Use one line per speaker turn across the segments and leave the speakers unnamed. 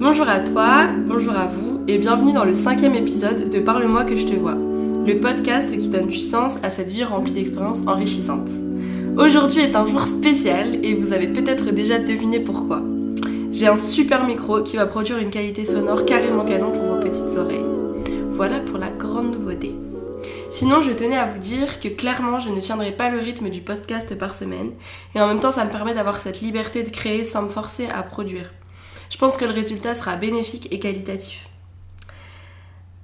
Bonjour à toi, bonjour à vous et bienvenue dans le cinquième épisode de Parle-moi que je te vois, le podcast qui donne du sens à cette vie remplie d'expériences enrichissantes. Aujourd'hui est un jour spécial et vous avez peut-être déjà deviné pourquoi. J'ai un super micro qui va produire une qualité sonore carrément canon pour vos petites oreilles. Voilà pour la grande nouveauté. Sinon, je tenais à vous dire que clairement, je ne tiendrai pas le rythme du podcast par semaine, et en même temps, ça me permet d'avoir cette liberté de créer sans me forcer à produire. Je pense que le résultat sera bénéfique et qualitatif.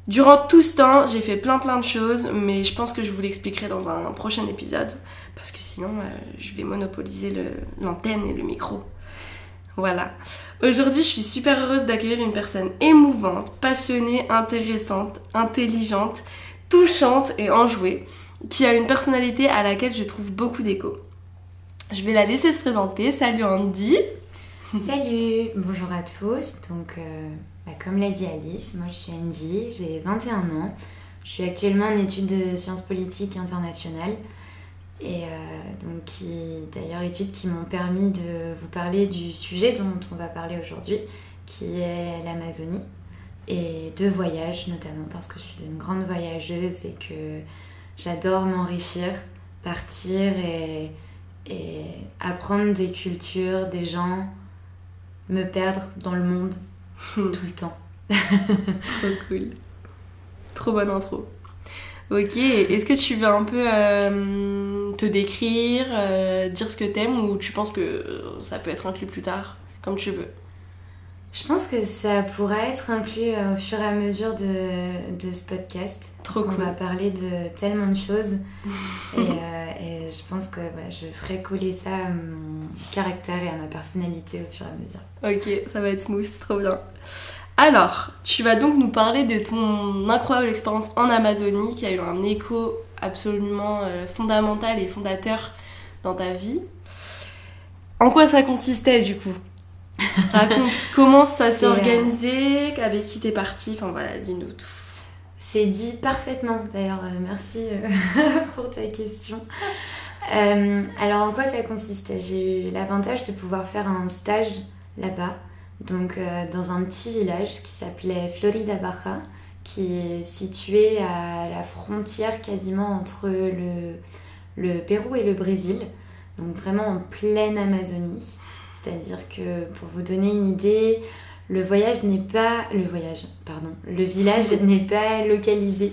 Durant tout ce temps, j'ai fait plein plein de choses, mais je pense que je vous l'expliquerai dans un prochain épisode, parce que sinon, euh, je vais monopoliser l'antenne et le micro. Voilà. Aujourd'hui, je suis super heureuse d'accueillir une personne émouvante, passionnée, intéressante, intelligente, touchante et enjouée, qui a une personnalité à laquelle je trouve beaucoup d'écho. Je vais la laisser se présenter. Salut Andy
Salut, bonjour à tous. Donc, euh, bah, comme l'a dit Alice, moi je suis Andy, j'ai 21 ans. Je suis actuellement en études de sciences politiques internationales. Et euh, donc, qui, d'ailleurs, études qui m'ont permis de vous parler du sujet dont on va parler aujourd'hui, qui est l'Amazonie et de voyage notamment parce que je suis une grande voyageuse et que j'adore m'enrichir, partir et, et, apprendre des cultures, des gens, me perdre dans le monde tout le temps.
Trop cool. Trop bonne intro. Ok, est-ce que tu veux un peu euh, te décrire, euh, dire ce que t'aimes ou tu penses que ça peut être inclus plus tard, comme tu veux?
Je pense que ça pourrait être inclus euh, au fur et à mesure de, de ce podcast.
Trop cool.
On va parler de tellement de choses. et, euh, et, je pense que voilà, je ferai coller ça à mon caractère et à ma personnalité au fur et à mesure.
Ok, ça va être smooth, trop bien. Alors, tu vas donc nous parler de ton incroyable expérience en Amazonie qui a eu un écho absolument euh, fondamental et fondateur dans ta vie. En quoi ça consistait du coup? Raconte comment ça s'est organisé, avec qui t'es partie, enfin voilà, dis-nous tout.
C'est dit parfaitement d'ailleurs, euh, merci euh, pour ta question. Euh, alors en quoi ça consistait? J'ai eu l'avantage de pouvoir faire un stage là-bas, donc dans un petit village qui s'appelait Florida Baja, qui est situé à la frontière quasiment entre le, le Pérou et le Brésil, donc vraiment en pleine Amazonie. C'est-à-dire que pour vous donner une idée, le voyage n'est pas le voyage, pardon, le village n'est pas localisé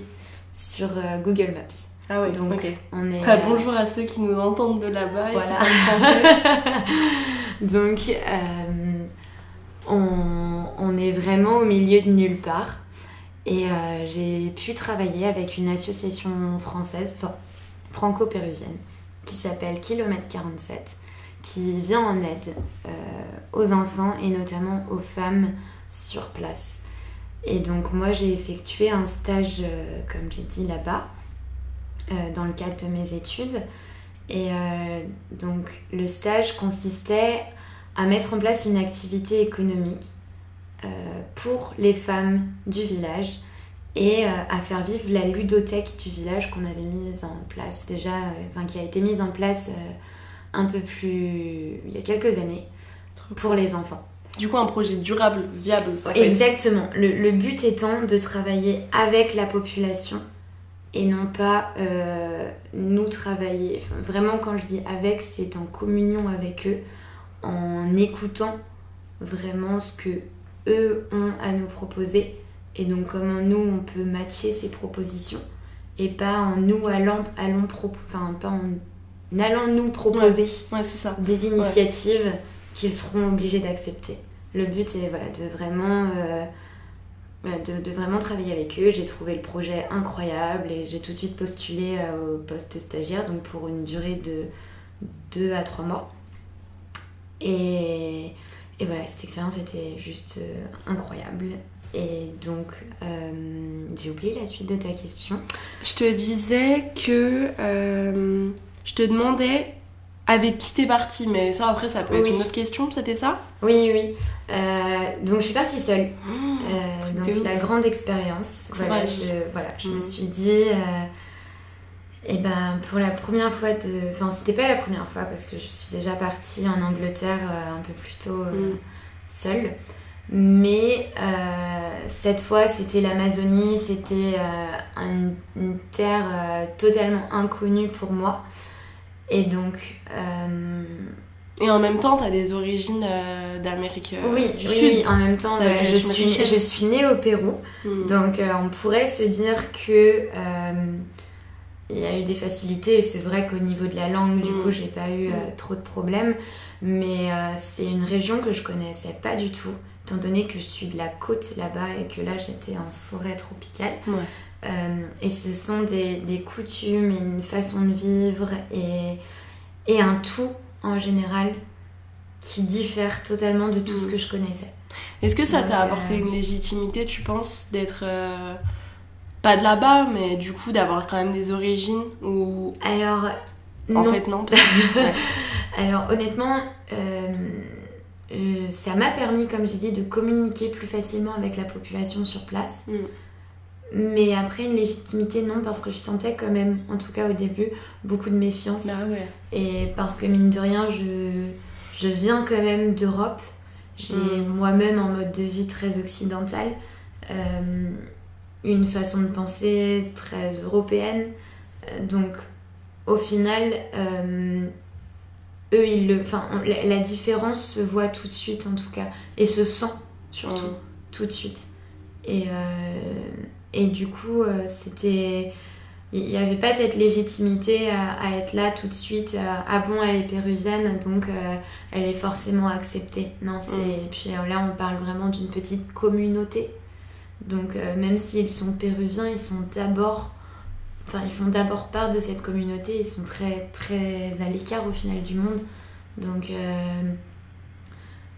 sur euh, Google Maps.
Ah oui,
donc
on est. Ah, bonjour à ceux qui nous entendent de là-bas et qui parlent français.
donc euh, on, on, est vraiment au milieu de nulle part. Et euh, j'ai pu travailler avec une association française, enfin franco-péruvienne, qui s'appelle Kilomètre 47 qui vient en aide euh, aux enfants et notamment aux femmes sur place. Et donc moi j'ai effectué un stage, euh, comme j'ai dit là-bas, euh, dans le cadre de mes études. Et donc le stage consistait à mettre en place une activité économique pour les femmes du village et à faire vivre la ludothèque du village qu'on avait mise en place déjà, enfin qui a été mise en place un peu plus il y a quelques années pour les enfants.
Du coup, un projet durable, viable.
Exactement. Le, but étant de travailler avec la population et non pas euh, nous travailler. vraiment, quand je dis avec, c'est en communion avec eux, en écoutant vraiment ce que eux ont à nous proposer et donc comment nous on peut matcher ces propositions et pas en nous allant, allons enfin pas en n'allons nous proposer
ça.
des initiatives qu'ils seront obligés d'accepter. Le but est voilà, de, vraiment, euh, de, vraiment travailler avec eux. J'ai trouvé le projet incroyable et j'ai tout de suite postulé euh, au poste stagiaire, donc pour une durée de 2 à 3 mois. Et, et voilà, cette expérience était juste euh, incroyable. Et donc, j'ai oublié la suite de ta question.
Je te disais que je te demandais avec qui t'es partie, mais ça après ça peut être une autre question, c'était ça?
Oui, oui. Euh, donc je suis partie seule. Mmh, euh, donc la grande expérience. Voilà, je, voilà, je me mmh. suis dit, et euh, eh ben pour la première fois de, enfin c'était pas la première fois parce que je suis déjà partie en Angleterre un peu plus tôt mmh. seule. Mais cette fois, c'était l'Amazonie, c'était une terre totalement inconnue pour moi. Et donc,
et en même temps, tu as des origines euh, d'Amérique euh,
oui,
du
oui,
Sud.
Oui, en même temps, je, suis, je suis née au Pérou. Hmm. Donc, euh, on pourrait se dire que il y a eu des facilités. Et c'est vrai qu'au niveau de la langue, du hmm. coup, j'ai pas eu hmm. trop de problèmes. Mais c'est une région que je connaissais pas du tout, étant donné que je suis de la côte là-bas et que là, j'étais en forêt tropicale. Et ce sont des, des, coutumes et une façon de vivre et, et un tout en général qui diffère totalement de tout ce mm. que je connaissais.
Est-ce que ça t'a apporté euh, une légitimité, tu penses, d'être euh, pas de là-bas, mais du coup d'avoir quand même des origines ou
Alors
en fait non.
Alors honnêtement, euh, ça m'a permis, comme j'ai dit, de communiquer plus facilement avec la population sur place. Mm. Mais après, une légitimité, non, parce que je sentais quand même, en tout cas au début, beaucoup de méfiance.
Bah ouais.
Et parce que, mine de rien, je, je viens quand même d'Europe. J'ai hmm. moi-même un mode de vie très occidental, euh, une façon de penser très européenne. Euh, donc, au final, euh, eux, ils le, enfin, la, différence se voit tout de suite, en tout cas, et se sent surtout, hmm. tout de suite. Et et du coup, euh, c'était. Il n'y avait pas cette légitimité à, être là tout de suite. Euh, ah bon, elle est péruvienne, donc euh, elle est forcément acceptée. Non, c'est. Mm. Puis là, on parle vraiment d'une petite communauté. Donc, même s'ils sont péruviens, ils sont d'abord. Enfin, ils font d'abord part de cette communauté. Ils sont très, très à l'écart au final du monde. Donc.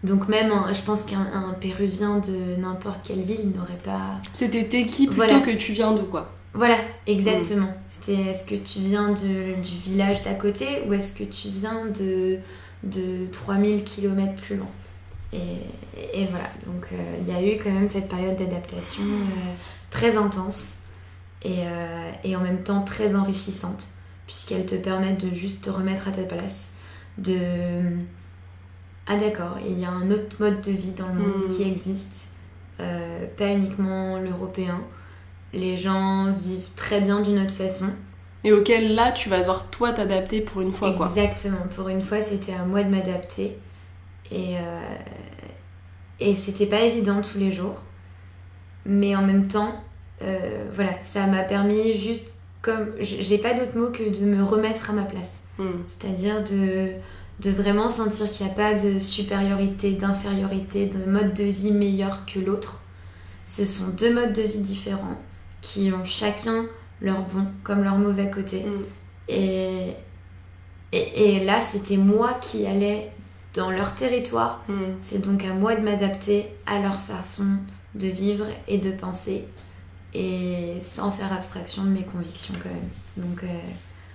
Donc même, je pense qu'un Péruvien de n'importe quelle ville n'aurait pas...
C'était tes qui plutôt que tu viens d'où quoi.
Voilà, exactement. C'était est-ce que tu viens de, du village d'à côté ou est-ce que tu viens de, de 3000 km plus loin? Et, et, voilà, donc euh, il y a eu quand même cette période d'adaptation euh, très intense et, euh, et en même temps très enrichissante puisqu'elle te permet de juste te remettre à ta place, de ah d'accord, il y a un autre mode de vie dans le monde qui hmm. existe, euh, pas uniquement l'européen. Les gens vivent très bien d'une autre façon.
Et auquel là, tu vas devoir toi t'adapter pour une fois,
quoi. Exactement, pour une fois, c'était à moi de m'adapter. Et, euh, et c'était pas évident tous les jours. Mais en même temps, euh, voilà, ça m'a permis juste comme. J'ai pas d'autre mot que de me remettre à ma place. Hmm. C'est-à-dire de de vraiment sentir qu'il n'y a pas de supériorité, d'infériorité, de mode de vie meilleur que l'autre. Ce sont deux modes de vie différents qui ont chacun leur bon comme leur mauvais côté. Mm. Et, et, là, c'était moi qui allais dans leur territoire. Mm. C'est donc à moi de m'adapter à leur façon de vivre et de penser. Et sans faire abstraction de mes convictions quand même. Donc euh,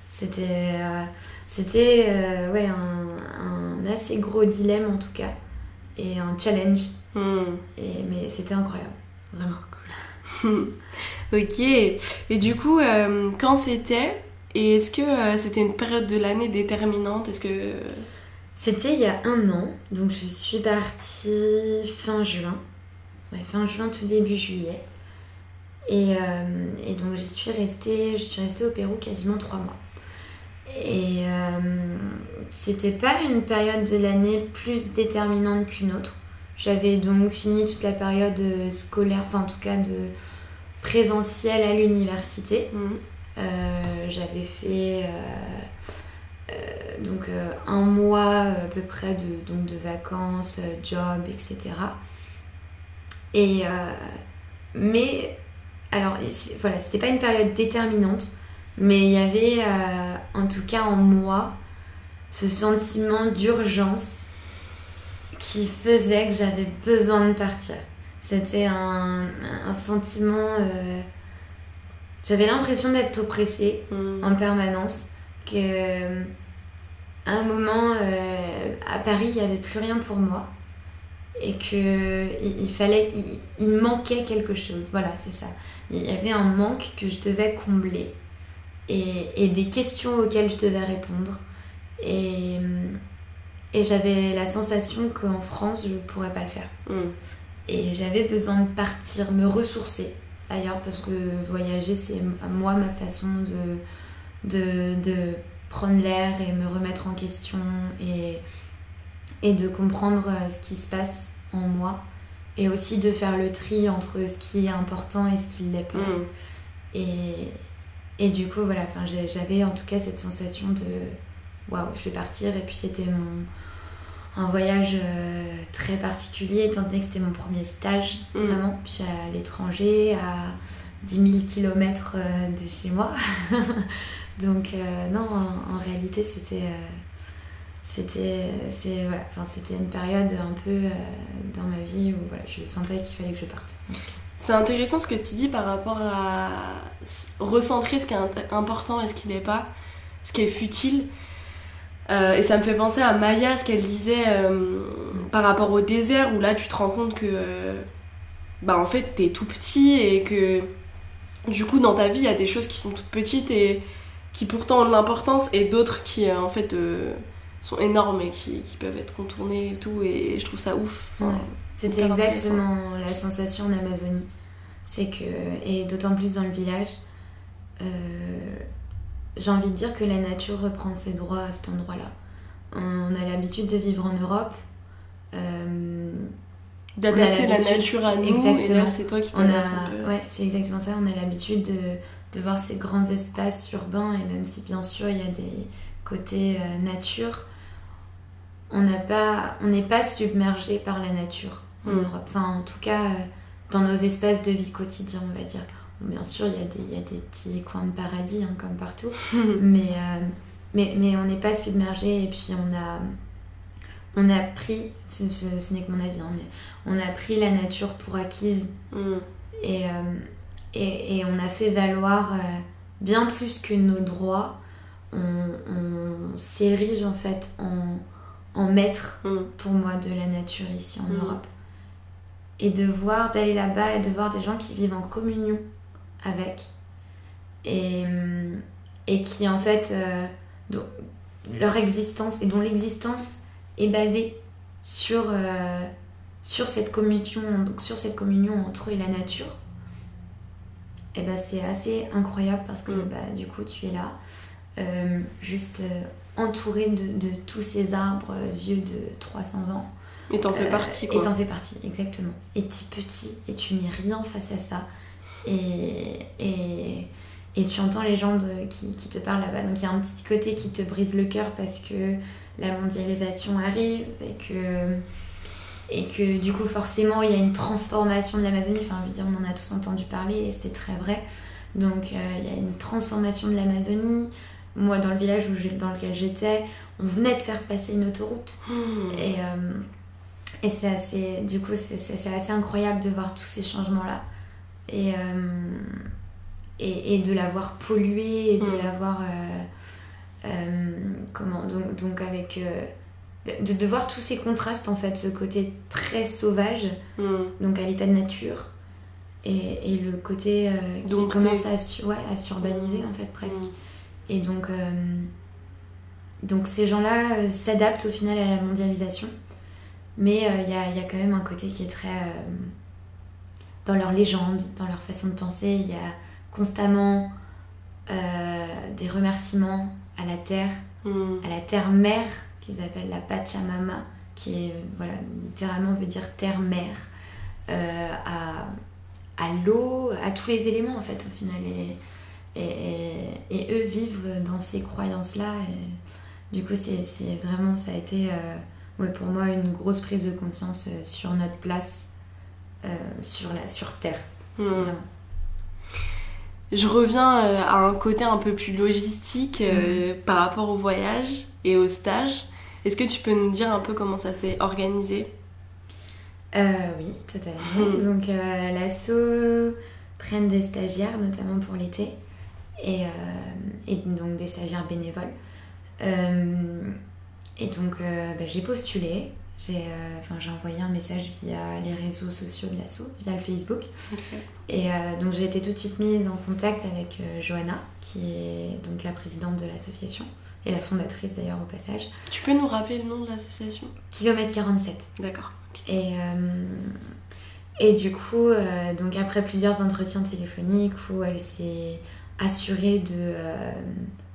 c'était... Euh, c'était euh, ouais, un, assez gros dilemme en tout cas, et un challenge. Hmm. Et, mais c'était incroyable, vraiment
cool. ok, et du coup, euh, quand c'était? Et est-ce que euh, c'était une période de l'année déterminante? Est-ce que...
C'était il y a un an, donc je suis partie fin juin. Ouais, fin juin, tout début juillet. Et, et donc j'y suis restée, je suis restée au Pérou quasiment trois mois. Et euh, c'était pas une période de l'année plus déterminante qu'une autre. J'avais donc fini toute la période scolaire, enfin en tout cas de présentiel à l'université. Mhm. Euh, j'avais fait euh, donc un mois à peu près de, donc de vacances, job, etc. Et mais alors voilà, c'était pas une période déterminante mais il y avait, euh, en tout cas en moi, ce sentiment d'urgence qui faisait que j'avais besoin de partir. C'était un, sentiment... Euh, j'avais l'impression d'être oppressée mm. en permanence, que à un moment, euh, à Paris, il n'y avait plus rien pour moi et que il, fallait il, il, manquait quelque chose voilà c'est ça il y avait un manque que je devais combler et, des questions auxquelles je devais répondre. Et, et j'avais la sensation qu'en France, je ne pourrais pas le faire. Mm. Et j'avais besoin de partir, me ressourcer ailleurs parce que voyager, c'est à moi ma façon de, de, de prendre l'air et me remettre en question et, et de comprendre euh, ce qui se passe en moi et aussi de faire le tri entre ce qui est important et ce qui ne l'est pas.
Mm.
Et, et du coup, voilà, j'avais en tout cas cette sensation de waouh, je vais partir. Et puis c'était mon un voyage euh, très particulier, étant donné que c'était mon premier stage,
Mm.
vraiment. Puis à l'étranger, à 10 000 km de chez moi. Donc, euh, non, en, en réalité, c'était. euh, c'était c'est voilà enfin c'était une période un peu dans ma vie où voilà je sentais qu'il fallait que je parte
C'est intéressant ce que tu dis par rapport à recentrer ce qui est important et ce qui n'est pas, ce qui est futile. Euh, et ça me fait penser à Maya, ce qu'elle disait euh, par rapport au désert, où là tu te rends compte que euh, bah, en fait t'es tout petit et que du coup dans ta vie il y a des choses qui sont toutes petites et qui pourtant ont de l'importance et d'autres qui en fait sont énormes et qui, qui peuvent être contournées et tout. Et je trouve ça ouf.
C'était exactement la sensation en Amazonie. C'est que, et d'autant plus dans le village, euh, j'ai envie de dire que la nature reprend ses droits à cet endroit-là. On a l'habitude de vivre en Europe. euh,
D'adapter la nature à nous, et
Exactement.
là c'est toi qui peu.
ouais, c'est exactement ça. On a l'habitude de, de voir ces grands espaces urbains et même si bien sûr il y a des côtés euh, nature, on n'a pas, on n'est pas submergé par la nature en
Mm.
Europe. Enfin, en tout cas, euh, dans nos espaces de vie quotidien, on va dire. Bien sûr, il y, a des- il y a des petits coins de paradis hein, comme partout, mais, euh, mais, mais on n'est pas submergé et puis on a, on a pris, ce, ce- ce n'est que mon avis, hein, mais on a pris la nature pour acquise
Mm.
et, euh, et, et on a fait valoir euh, bien plus que nos droits. On, on s'érige en fait en, en maître
Mm.
pour moi de la nature ici en. Europe. Et de voir, d'aller là-bas et de voir des gens qui vivent en communion avec. Et, et qui en fait, euh, dont leur existence et dont l'existence est basée sur, euh, sur, cette communion, donc sur cette communion entre eux et la nature. Et ben c'est assez incroyable parce que
Mm.
bah, du coup tu es là, euh, juste entouré de, de tous ces arbres vieux de 300 ans.
Et t'en fais
Euh,
partie
Et
quoi.
t'en fais partie, exactement. Et t'es petit et tu n'es rien face à ça. Et, et, et tu entends les gens de- qui, qui te parlent là-bas. Donc il y a un petit côté qui te brise le cœur parce que la mondialisation arrive et que, et que du coup forcément il y a une transformation de l'Amazonie. Enfin je veux dire on en a tous entendu parler et c'est très vrai. Donc euh, il y a une transformation de l'Amazonie. Moi dans le village où dans lequel j'étais, on venait de faire passer une autoroute.
Mm.
Et, euh, et c'est assez, du coup, c'est, assez incroyable de voir tous ces changements-là. Et, euh, et, et de l'avoir pollué, et de
Mm.
l'avoir. euh, euh, comment Donc, donc avec. de, de voir tous ces contrastes, en fait, ce côté très sauvage,
Mm.
donc à l'état de nature, et, et le côté qui commence à, su- ouais, à s'urbaniser, en fait, presque.
Mm.
Et donc, donc ces gens-là s'adaptent au final à la mondialisation. Mais euh, il y, a, il y a quand même un côté qui est très... euh, dans leur légende, dans leur façon de penser, il y a constamment euh, des remerciements à la terre,
Mm.
à la terre-mère, qu'ils appellent la Pachamama, qui est, voilà, littéralement veut dire terre-mère, euh, à, à l'eau, à tous les éléments en fait au final. Et, et, et- et eux vivent dans ces croyances-là. Du coup, c'est c'est vraiment, ça a été euh, ouais, pour moi une grosse prise de conscience euh, sur notre place euh, sur, la, sur Terre.
Mm.
Vraiment.
Je reviens euh, à un côté un peu plus logistique euh, par rapport au voyage et au stage. Est-ce que tu peux nous dire un peu comment ça s'est organisé?
Euh, oui, totalement.
Mm.
Donc, euh, l'asso prennent des stagiaires, notamment pour l'été, et, euh, et donc des stagiaires bénévoles. Et donc, euh, bah, j'ai postulé. J'ai euh, envoyé un message via les réseaux sociaux de l'asso, via le Facebook. Et euh, donc, j'ai été tout de suite mise en contact avec euh, Johanna, qui est donc la présidente de l'association, et la fondatrice d'ailleurs au passage.
Tu peux nous rappeler le nom de l'association?
Kilomètre 47.
D'accord.
Et, Et du coup, donc après plusieurs entretiens téléphoniques où elle s'est assurée de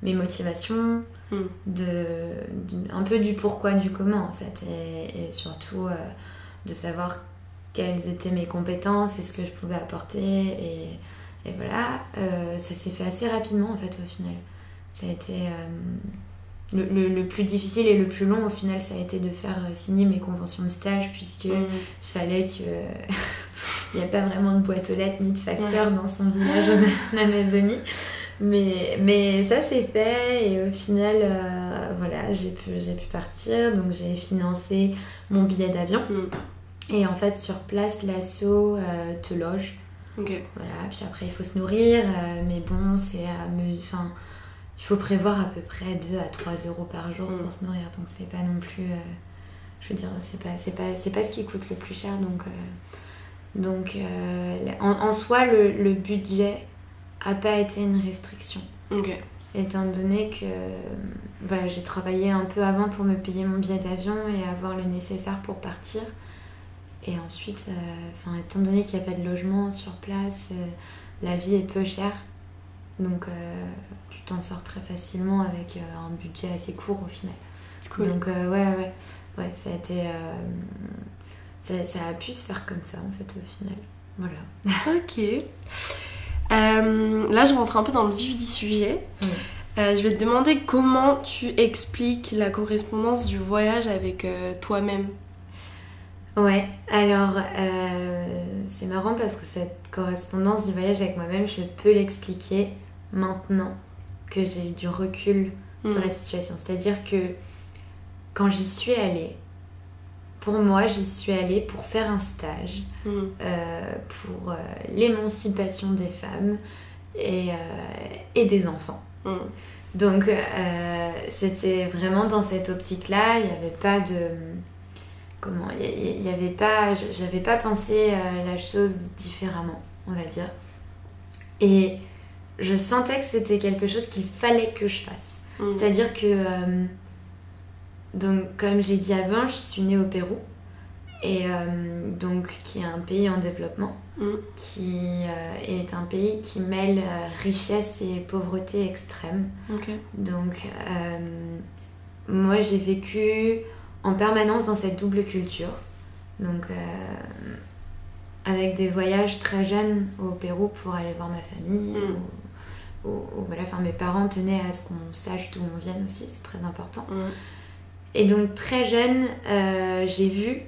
mes motivations,
Mm.
de, un peu du pourquoi, du comment en fait, et, et surtout euh, de savoir quelles étaient mes compétences et ce que je pouvais apporter. Et, et voilà, euh, ça s'est fait assez rapidement en fait au final. Ça a été euh, le, le- le plus difficile et le plus long au final, ça a été de faire signer mes conventions de stage puisque
Mm.
il fallait que. Il n'y a pas vraiment de boîte aux lettres ni de facteur dans son village en Amazonie. Mais, mais ça c'est fait et au final, euh, voilà, j'ai pu, j'ai pu partir. Donc j'ai financé mon billet d'avion.
Mm.
Et en fait, sur place, l'assaut euh, te loge. Voilà, puis après il faut se nourrir. euh, mais bon, c'est Enfin, il faut prévoir à peu près 2 à 3 euros par jour
Mm.
pour se nourrir. Donc c'est pas non plus. je veux dire, c'est pas, c'est pas, c'est pas ce qui coûte le plus cher. Donc, donc en, en soi, le, le budget a pas été une restriction.
Ok.
Étant donné que voilà, j'ai travaillé un peu avant pour me payer mon billet d'avion et avoir le nécessaire pour partir. Et ensuite, euh, étant donné qu'il n'y a pas de logement sur place, euh, la vie est peu chère. Donc euh, tu t'en sors très facilement avec euh, un budget assez court au final.
Cool.
Donc ouais, ouais, ouais, ça a été... ça, ça a pu se faire comme ça en fait au final. Voilà.
Ok. Euh, là, je rentre un peu dans le vif du sujet.
Oui.
Euh, je vais te demander comment tu expliques la correspondance du voyage avec euh, toi-même.
Ouais, alors c'est marrant parce que cette correspondance du voyage avec moi-même, je peux l'expliquer maintenant que j'ai eu du recul sur
Mm.
la situation. C'est-à-dire que quand j'y suis allée, pour moi, j'y suis allée pour faire un stage
Mm.
euh, pour euh, l'émancipation des femmes et, euh, et des enfants.
Mm.
Donc c'était vraiment dans cette optique-là, il n'y avait pas de... Comment Il n'y avait pas... J'avais pas pensé la chose différemment, on va dire. Et je sentais que c'était quelque chose qu'il fallait que je fasse.
Mm.
C'est-à-dire que, donc, comme je l'ai dit avant, je suis née au Pérou, et euh, donc qui est un pays en développement,
Mm.
qui euh, est un pays qui mêle euh, richesse et pauvreté extrême. Donc, moi, j'ai vécu en permanence dans cette double culture. Donc, avec des voyages très jeunes au Pérou pour aller voir ma famille.
Mm.
Ou voilà, enfin, mes parents tenaient à ce qu'on sache d'où on vient aussi, c'est très important.
Mm.
Et donc, très jeune, euh, j'ai vu,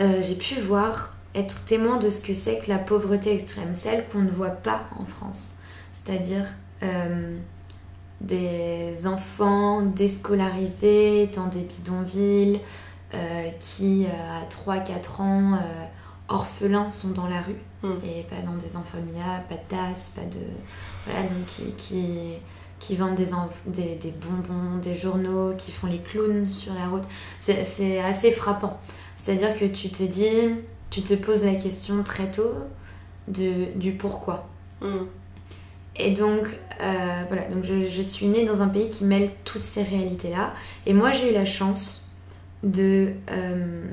euh, j'ai pu voir, être témoin de ce que c'est que la pauvreté extrême, celle qu'on ne voit pas en France. C'est-à-dire euh, des enfants déscolarisés dans des bidonvilles qui, à 3-4 ans, orphelins, sont dans la rue
Mm.
et pas dans des orphelinats, pas de tasses, pas de. Voilà, donc qui. qui qui vendent des, des, des bonbons, des journaux, qui font les clowns sur la route. C'est assez frappant. C'est-à-dire que tu te dis, tu te poses la question très tôt de, du pourquoi.
Mm.
Et donc, euh, voilà, donc je, je suis née dans un pays qui mêle toutes ces réalités-là. Et moi, j'ai eu la chance de, euh,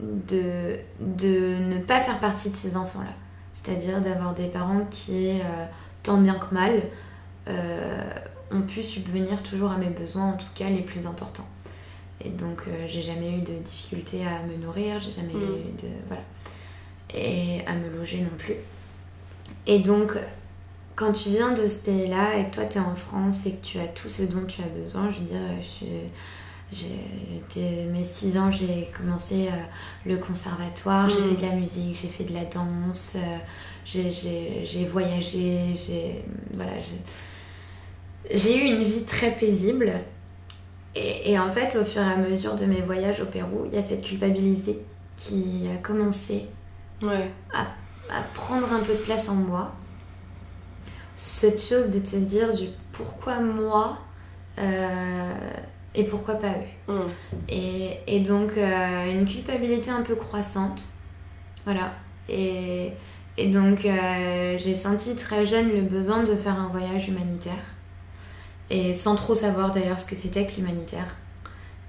de, de ne pas faire partie de ces enfants-là. C'est-à-dire d'avoir des parents qui, euh, tant bien que mal, ont pu subvenir toujours à mes besoins, en tout cas les plus importants. Et donc, euh, j'ai jamais eu de difficulté à me nourrir, j'ai jamais
Mm.
eu de. Voilà. Et à me loger non plus. Et donc, quand tu viens de ce pays-là et que toi tu es en France et que tu as tout ce dont tu as besoin, je veux dire, je suis- j'ai mes 6 ans, j'ai commencé euh, le conservatoire, j'ai
Mm.
fait de la musique, j'ai fait de la danse, euh, j'ai voyagé, j'ai voilà, j'ai eu une vie très paisible. Et, et en fait, au fur et à mesure de mes voyages au Pérou, il y a cette culpabilité qui a commencé
Ouais.
à prendre un peu de place en moi. Cette chose de te dire du pourquoi moi euh, et pourquoi pas eux.
Mm.
Et, et donc euh, une culpabilité un peu croissante. Voilà. Et, et donc euh, j'ai senti très jeune le besoin de faire un voyage humanitaire. Et sans trop savoir d'ailleurs ce que c'était que l'humanitaire.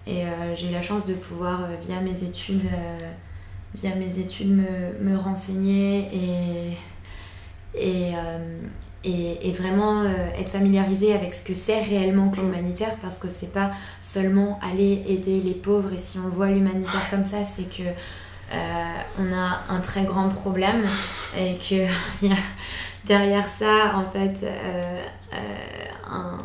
Et euh, j'ai eu la chance de pouvoir, euh, via mes études, euh, via mes études, me, me renseigner et, et, et, vraiment être familiarisée avec ce que c'est réellement que l'humanitaire parce que c'est pas seulement aller aider les pauvres et si on voit l'humanitaire comme ça, c'est que on a un très grand problème et que derrière ça, en fait, un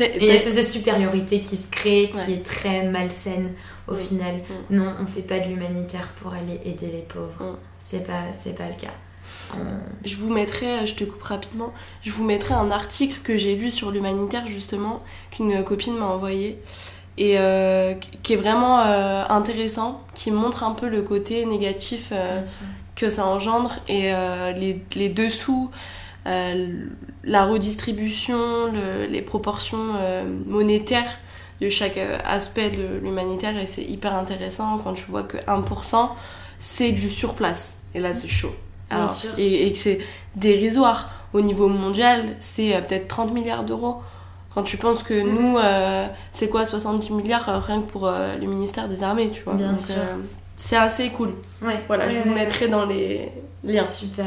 une espèce de supériorité qui se crée, qui est très malsaine au final. Non, on fait pas de l'humanitaire pour aller aider les pauvres. C'est pas, c'est pas le cas.
Je vous mettrai, je te coupe rapidement, je vous mettrai un article que j'ai lu sur l'humanitaire justement, qu'une copine m'a envoyé, et euh, qui est vraiment euh, intéressant, qui montre un peu le côté négatif euh, que ça engendre et les, les dessous euh, la redistribution, les proportions euh, monétaires de chaque euh, aspect de l'humanitaire et c'est hyper intéressant quand tu vois que 1% c'est du surplace et là c'est chaud. et, que c'est dérisoire. Au niveau mondial, c'est peut-être 30 milliards d'euros. Quand tu penses que mm. nous, c'est quoi 70 milliards rien que pour le ministère des Armées, tu vois. c'est assez cool. voilà, je vous mettrai dans les liens.
Super.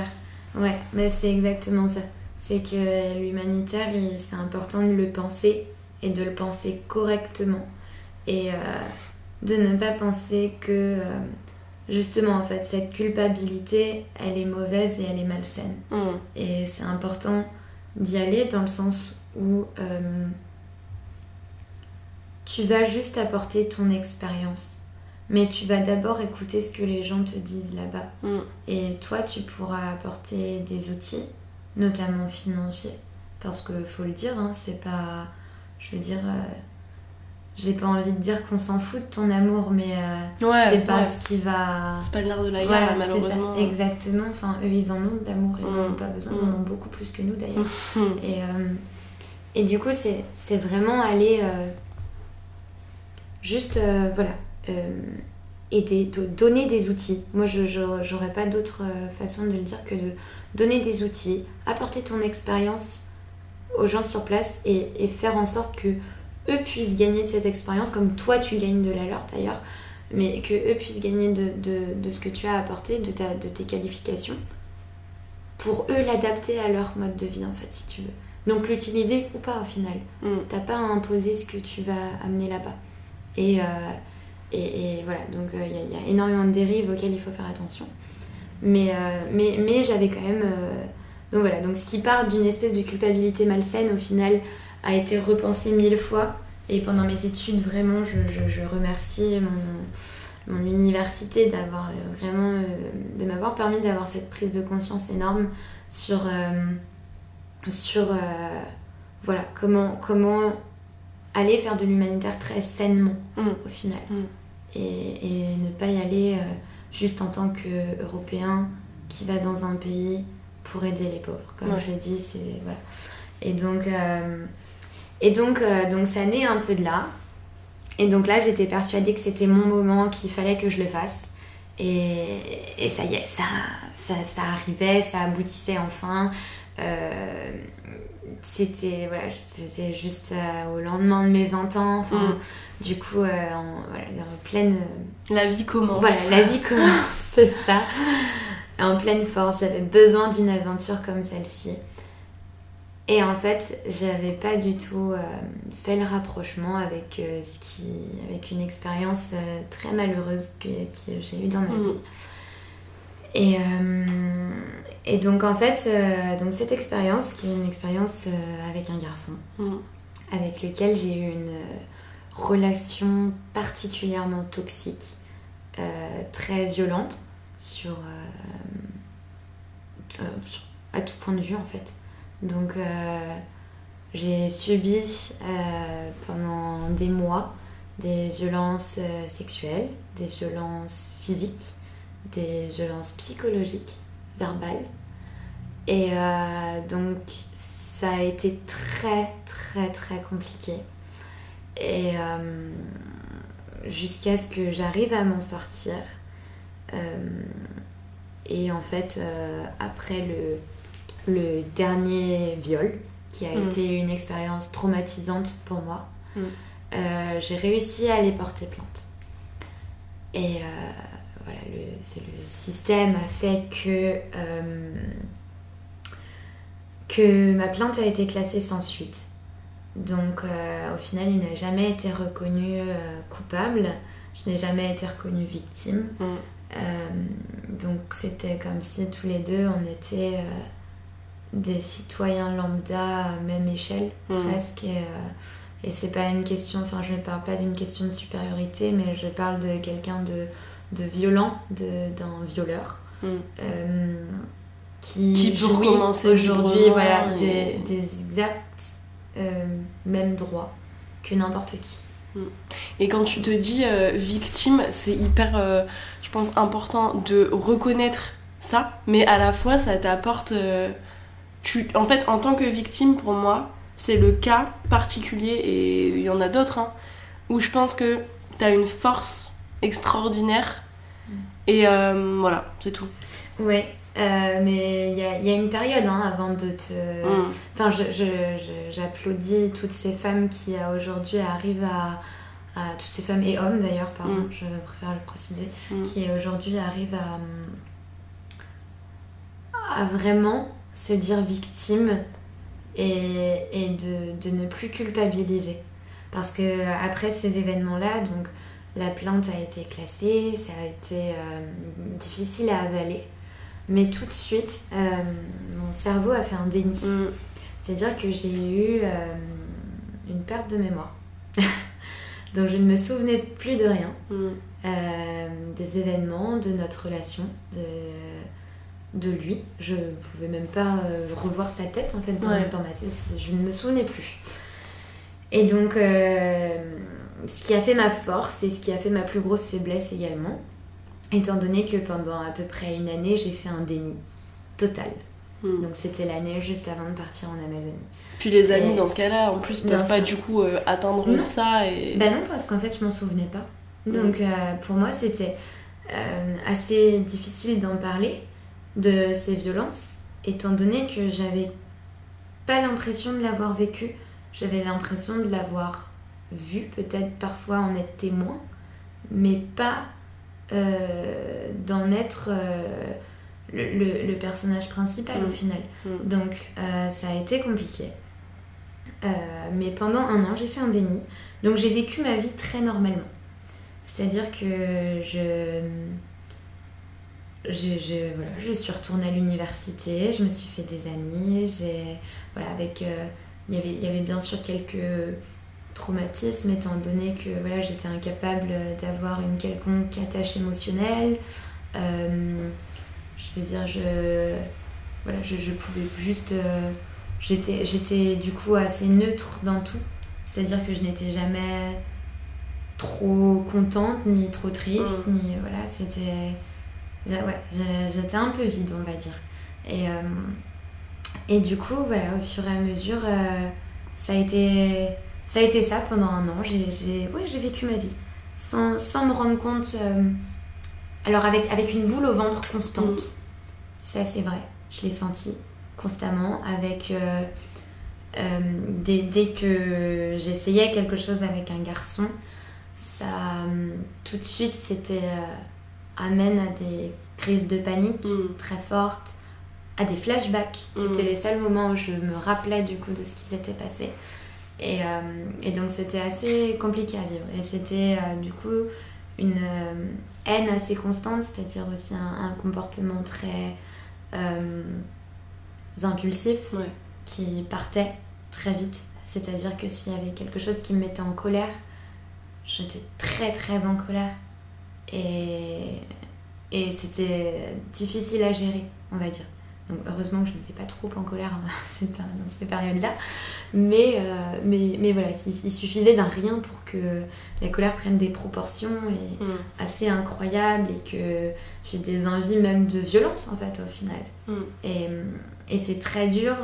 Ouais, mais c'est exactement ça. C'est que l'humanitaire, c'est important de le penser et de le penser correctement. Et euh, de ne pas penser que, euh, justement, en fait, cette culpabilité, elle est mauvaise et elle est malsaine. Mm. Et c'est important d'y aller dans le sens où euh, tu vas juste apporter ton expérience mais tu vas d'abord écouter ce que les gens te disent là-bas. Mm. Et toi, tu pourras apporter des outils, notamment financiers. Parce que faut le dire, hein, c'est pas. Je veux dire. Euh, j'ai pas envie de dire qu'on s'en fout de ton amour, mais euh, c'est pas ce qui va.
C'est pas l'art de la guerre, malheureusement.
Exactement. Enfin, eux, ils en ont d'amour, ils en ont mm. pas besoin, ils en ont mm. beaucoup plus que nous d'ailleurs. et, euh, et du coup, c'est vraiment aller. juste, voilà euh, aider, donner des outils. Moi, je n'aurais pas d'autre euh, façon de le dire que de donner des outils, apporter ton expérience aux gens sur place et, faire en sorte que eux puissent gagner de cette expérience, comme toi tu gagnes de la leur d'ailleurs, mais que eux puissent gagner de, ce que tu as apporté, de, ta, de tes qualifications, pour eux l'adapter à leur mode de vie en fait, si tu veux. Donc l'utiliser ou pas au final. Mm. T'as pas à imposer ce que tu vas amener là-bas. Et, euh, et, voilà, donc il euh, y, a énormément de dérives auxquelles il faut faire attention. Mais, euh, mais, mais j'avais quand même. Euh, donc voilà, donc ce qui part d'une espèce de culpabilité malsaine, au final, a été repensé mille fois. Et pendant mes études, vraiment, je, je, remercie mon, mon université d'avoir vraiment. de m'avoir permis d'avoir cette prise de conscience énorme sur. sur voilà, comment, comment aller faire de l'humanitaire très sainement, mm. au final. Mm et, ne pas y aller euh, juste en tant qu'Européen qui va dans un pays pour aider les pauvres. Comme je l'ai dit, c'est. Voilà. Et donc, euh, et donc, euh, donc ça naît un peu de là. Et donc là, j'étais persuadée que c'était mon moment, qu'il fallait que je le fasse. Et, et ça y est, ça, ça, ça, arrivait, ça aboutissait enfin. C'était voilà, c'était juste au lendemain de mes 20 ans. Enfin, mm. Du coup, euh, en, voilà, en pleine.
Euh, la vie commence.
Voilà, la vie commence, c'est ça. En pleine force, j'avais besoin d'une aventure comme celle-ci. Et en fait, j'avais pas du tout euh, fait le rapprochement avec, ce qui, avec une expérience très malheureuse que, que j'ai eue dans ma mm. vie. Et, et, donc, en fait, donc cette expérience, qui est une expérience avec un garçon, mm. avec lequel j'ai eu une relation particulièrement toxique, euh, très violente sur, euh, euh, à tout point de vue en fait. Donc j'ai subi pendant des mois des violences sexuelles, des violences physiques, des violences psychologiques, verbales. Et donc ça a été très très très compliqué. Et euh, jusqu'à ce que j'arrive à m'en sortir. Euh, et en fait, euh, après le, le, dernier viol, qui a mm. été une expérience traumatisante pour moi, mm. j'ai réussi à aller porter plainte. Et voilà, le le système a fait que, euh, que ma plainte a été classée sans suite. Donc au final, il n'a jamais été reconnu coupable, je n'ai jamais été reconnue victime. Mm. donc c'était comme si tous les deux, on était des citoyens lambda à même échelle mm. presque. Et, et c'est pas une question, enfin je ne parle pas d'une question de supériorité, mais je parle de quelqu'un de, de violent, d'un violeur. Hmm. Euh, qui,
qui jouit
aujourd'hui voilà, des, des, exacts euh, mêmes droits que n'importe qui. Hmm.
Et quand tu te dis euh, victime, c'est hyper, je pense, important de reconnaître ça, mais à la fois ça t'apporte... tu, en fait, en tant que victime, pour moi, c'est le cas particulier, et il y en a d'autres, hein, où je pense que tu as une force extraordinaire. Mm. Et euh, voilà, c'est tout.
Ouais, euh, mais il y a, y a, une période hein, avant de te. Mm. Enfin, j'applaudis toutes ces femmes qui aujourd'hui arrivent à, Toutes ces femmes et hommes d'ailleurs, pardon, mm. je préfère le préciser, qui aujourd'hui arrivent à. à vraiment se dire victime et, et de, de, ne plus culpabiliser. Parce que après ces événements-là, donc la plainte a été classée, ça a été euh, difficile à avaler, mais tout de suite, euh, mon cerveau a fait un déni. Mm. C'est-à-dire que j'ai eu euh, une perte de mémoire. donc je ne me souvenais plus de rien, mm. des événements, de notre relation, de de lui. Je ne pouvais même pas euh, revoir sa tête en fait dans, ma tête. Je ne me souvenais plus. Et donc, euh, ce qui a fait ma force et ce qui a fait ma plus grosse faiblesse également, étant donné que pendant à peu près une année, j'ai fait un déni total. Hmm. Donc c'était l'année juste avant de partir en Amazonie.
Puis les amis dans ce cas-là, en plus, peuvent pas du coup euh, atteindre ça et...
Bah non, parce qu'en fait, je m'en souvenais pas. Hmm. Donc pour moi, c'était assez difficile d'en parler de ces violences, étant donné que j'avais pas l'impression de l'avoir vécu, j'avais l'impression de l'avoir vu, peut-être parfois en être témoin, mais pas euh, d'en être euh, le, personnage principal au mm. final. Mm. Donc euh, ça a été compliqué. mais pendant un an, j'ai fait un déni. Donc j'ai vécu ma vie très normalement. C'est-à-dire que je je, voilà, je suis retournée à l'université, je me suis fait des amis, j'ai, voilà, avec, il y avait, il y avait bien sûr quelques traumatismes étant donné que voilà, j'étais incapable d'avoir une quelconque attache émotionnelle. Euh, je veux dire, je, voilà, je, je pouvais juste... Euh, j'étais, j'étais du coup assez neutre dans tout, c'est-à-dire que je n'étais jamais trop contente, ni trop triste, mmh. ni... Voilà, c'était ouais, j'étais un peu vide, on va dire. Et, euh, et du coup, voilà, au fur et à mesure, euh, ça, a été, ça a été ça pendant un an. J'ai ouais, vécu ma vie sans, sans me rendre compte. Euh, alors, avec, avec une boule au ventre constante, mm. ça c'est vrai, je l'ai senti constamment. Avec. dès, dès, que j'essayais quelque chose avec un garçon, ça tout de suite c'était amène à des crises de panique mm. très fortes, à des flashbacks. Mm. C'était les seuls moments où je me rappelais du coup de ce qui s'était passé. Et, euh, et donc c'était assez compliqué à vivre. Et c'était euh, du coup une euh, haine assez constante, c'est-à-dire aussi un, comportement très impulsif qui partait très vite. C'est-à-dire que s'il y avait quelque chose qui me mettait en colère, j'étais très très en colère et, et c'était difficile à gérer, on va dire. Donc heureusement que je n'étais pas trop en colère dans ces périodes-là. Mais, euh, mais, mais voilà, il, suffisait d'un rien pour que la colère prenne des proportions et mm. assez incroyables et que j'ai des envies même de violence en fait au final. Mm. Et, et c'est très dur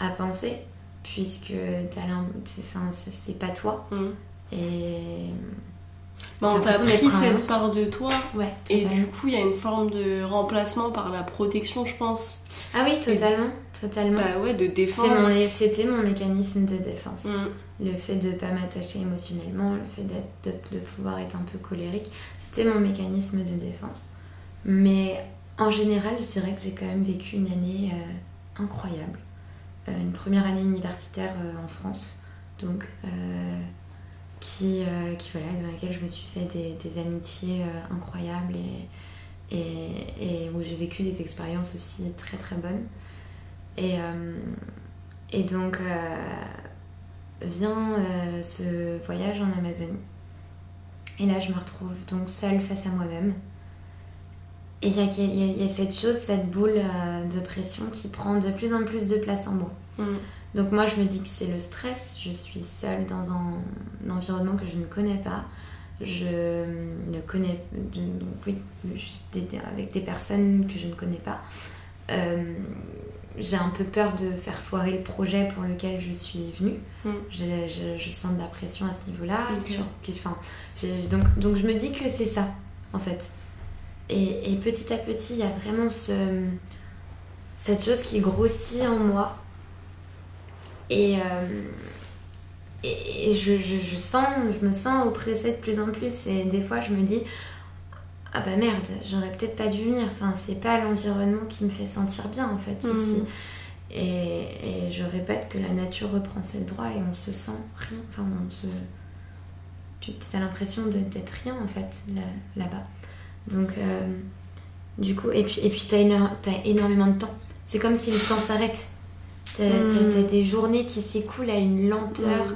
à penser puisque c'est pas toi. Mm. Et
bah, on t'a pris cette part de toi. et du coup, il y a une forme de remplacement par la protection, je pense.
Ah oui, totalement. totalement.
Bah ouais, de défense.
C'était mon, mécanisme de défense. Mm. Le fait de ne pas m'attacher émotionnellement, le fait de, de, pouvoir être un peu colérique, c'était mon mécanisme de défense. Mais en général, je dirais que j'ai quand même vécu une année euh, incroyable. Euh, une première année universitaire euh, en France, donc qui, qui, voilà, dans laquelle je me suis fait des, des amitiés incroyables et, et, et où j'ai vécu des expériences aussi très très bonnes. Et, et donc vient ce voyage en Amazonie. Et là, je me retrouve donc seule face à moi-même. Et il y, a, cette chose, cette boule euh, de pression qui prend de plus en plus de place en moi. Mm. Donc moi, je me dis que c'est le stress. Je suis seule dans un, environnement que je ne connais pas. Je ne connais... Donc oui, juste avec des personnes que je ne connais pas. Euh, j'ai un peu peur de faire foirer le projet pour lequel je suis venue. Mm. Je, sens de la pression à ce niveau-là. Enfin, donc, donc je me dis que c'est ça, en fait. Et, petit à petit, il y a vraiment ce, cette chose qui grossit en moi. Et, euh, et, je, je, sens, je me sens oppressée de plus en plus. Et des fois, je me dis Ah bah merde, j'aurais peut-être pas dû venir. Enfin, c'est pas l'environnement qui me fait sentir bien en fait ici. Mhm. Et, et, je répète que la nature reprend ses droits et on se sent rien. Enfin, on se. Tu as l'impression d'être rien en fait là-bas. Donc, euh, du coup, et puis, et puis t'as, as énormément de temps. C'est comme si le temps s'arrête. T'as, hmm. des journées qui s'écoulent à une lenteur.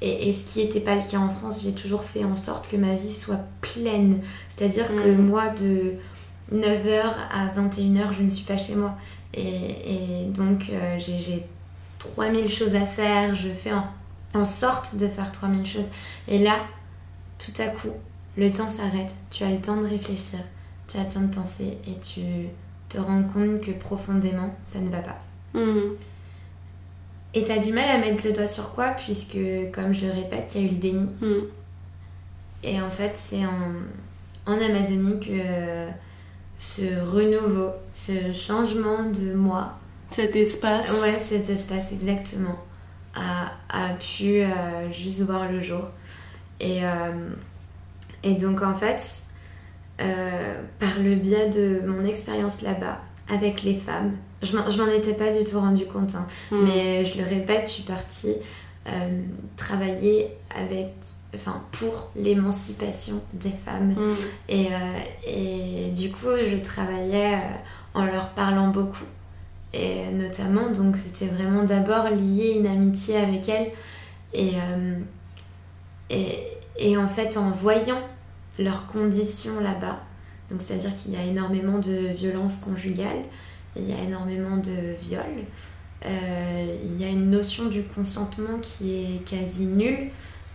Et, ce qui n'était pas le cas en France, j'ai toujours fait en sorte que ma vie soit pleine. C'est-à-dire que hmm. moi, de 9h à 21h, je ne suis pas chez moi. Et, donc, euh, j'ai, 3000 choses à faire. Je fais en, en sorte de faire 3000 choses. Et là, tout à coup, le temps s'arrête, tu as le temps de réfléchir, tu as le temps de penser et tu te rends compte que profondément, ça ne va pas. Mhm. Et tu as du mal à mettre le doigt sur quoi, puisque, comme je le répète, il y a eu le déni. Mhm. Et en fait, c'est en, en Amazonie que ce renouveau, ce changement de moi.
Cet espace.
Ouais, cet espace, exactement. A, a pu euh, juste voir le jour. Et, euh, et donc en fait, euh, par le biais de mon expérience là-bas, avec les femmes, je m'en étais pas du tout rendu compte, hein. hmm. mais je le répète, je suis partie euh, travailler avec, enfin, pour l'émancipation des femmes. Hmm. Et, euh, et, du coup, je travaillais en leur parlant beaucoup. Et notamment, donc c'était vraiment d'abord lié une amitié avec elles. Et, et, et en fait, en voyant leurs conditions là-bas, donc c'est-à-dire qu'il y a énormément de violences conjugales, il y a énormément de viols, euh, il y a une notion du consentement qui est quasi nulle.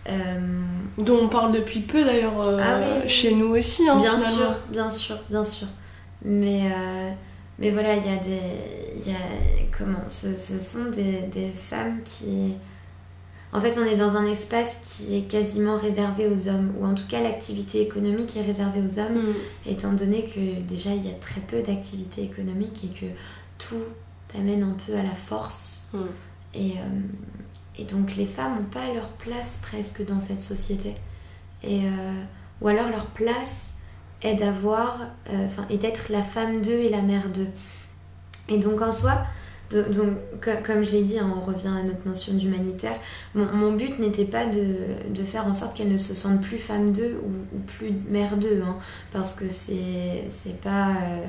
Euh, Dont on parle depuis peu d'ailleurs euh, ah chez nous aussi. Hein,
bien sûr, bien sûr, bien sûr. Mais, mais voilà, il y a des. Y a, comment ce, ce sont des, des femmes qui en fait, on est dans un espace qui est quasiment réservé aux hommes, ou en tout cas l'activité économique est réservée aux hommes, mm. étant donné que déjà il y a très peu d'activité économique et que tout t'amène un peu à la force. Mm. Et, euh, et, donc les femmes n'ont pas leur place presque dans cette société. Et, euh, ou alors leur place est d'avoir, euh, enfin, et d'être la femme d'eux et la mère d'eux. Et donc en soi, donc, comme je l'ai dit, hein, on revient à notre notion d'humanitaire. Mon, but n'était pas de, faire en sorte qu'elles ne se sentent plus femmes d'eux ou, plus mères d'eux, hein, parce que c'est pas. Euh,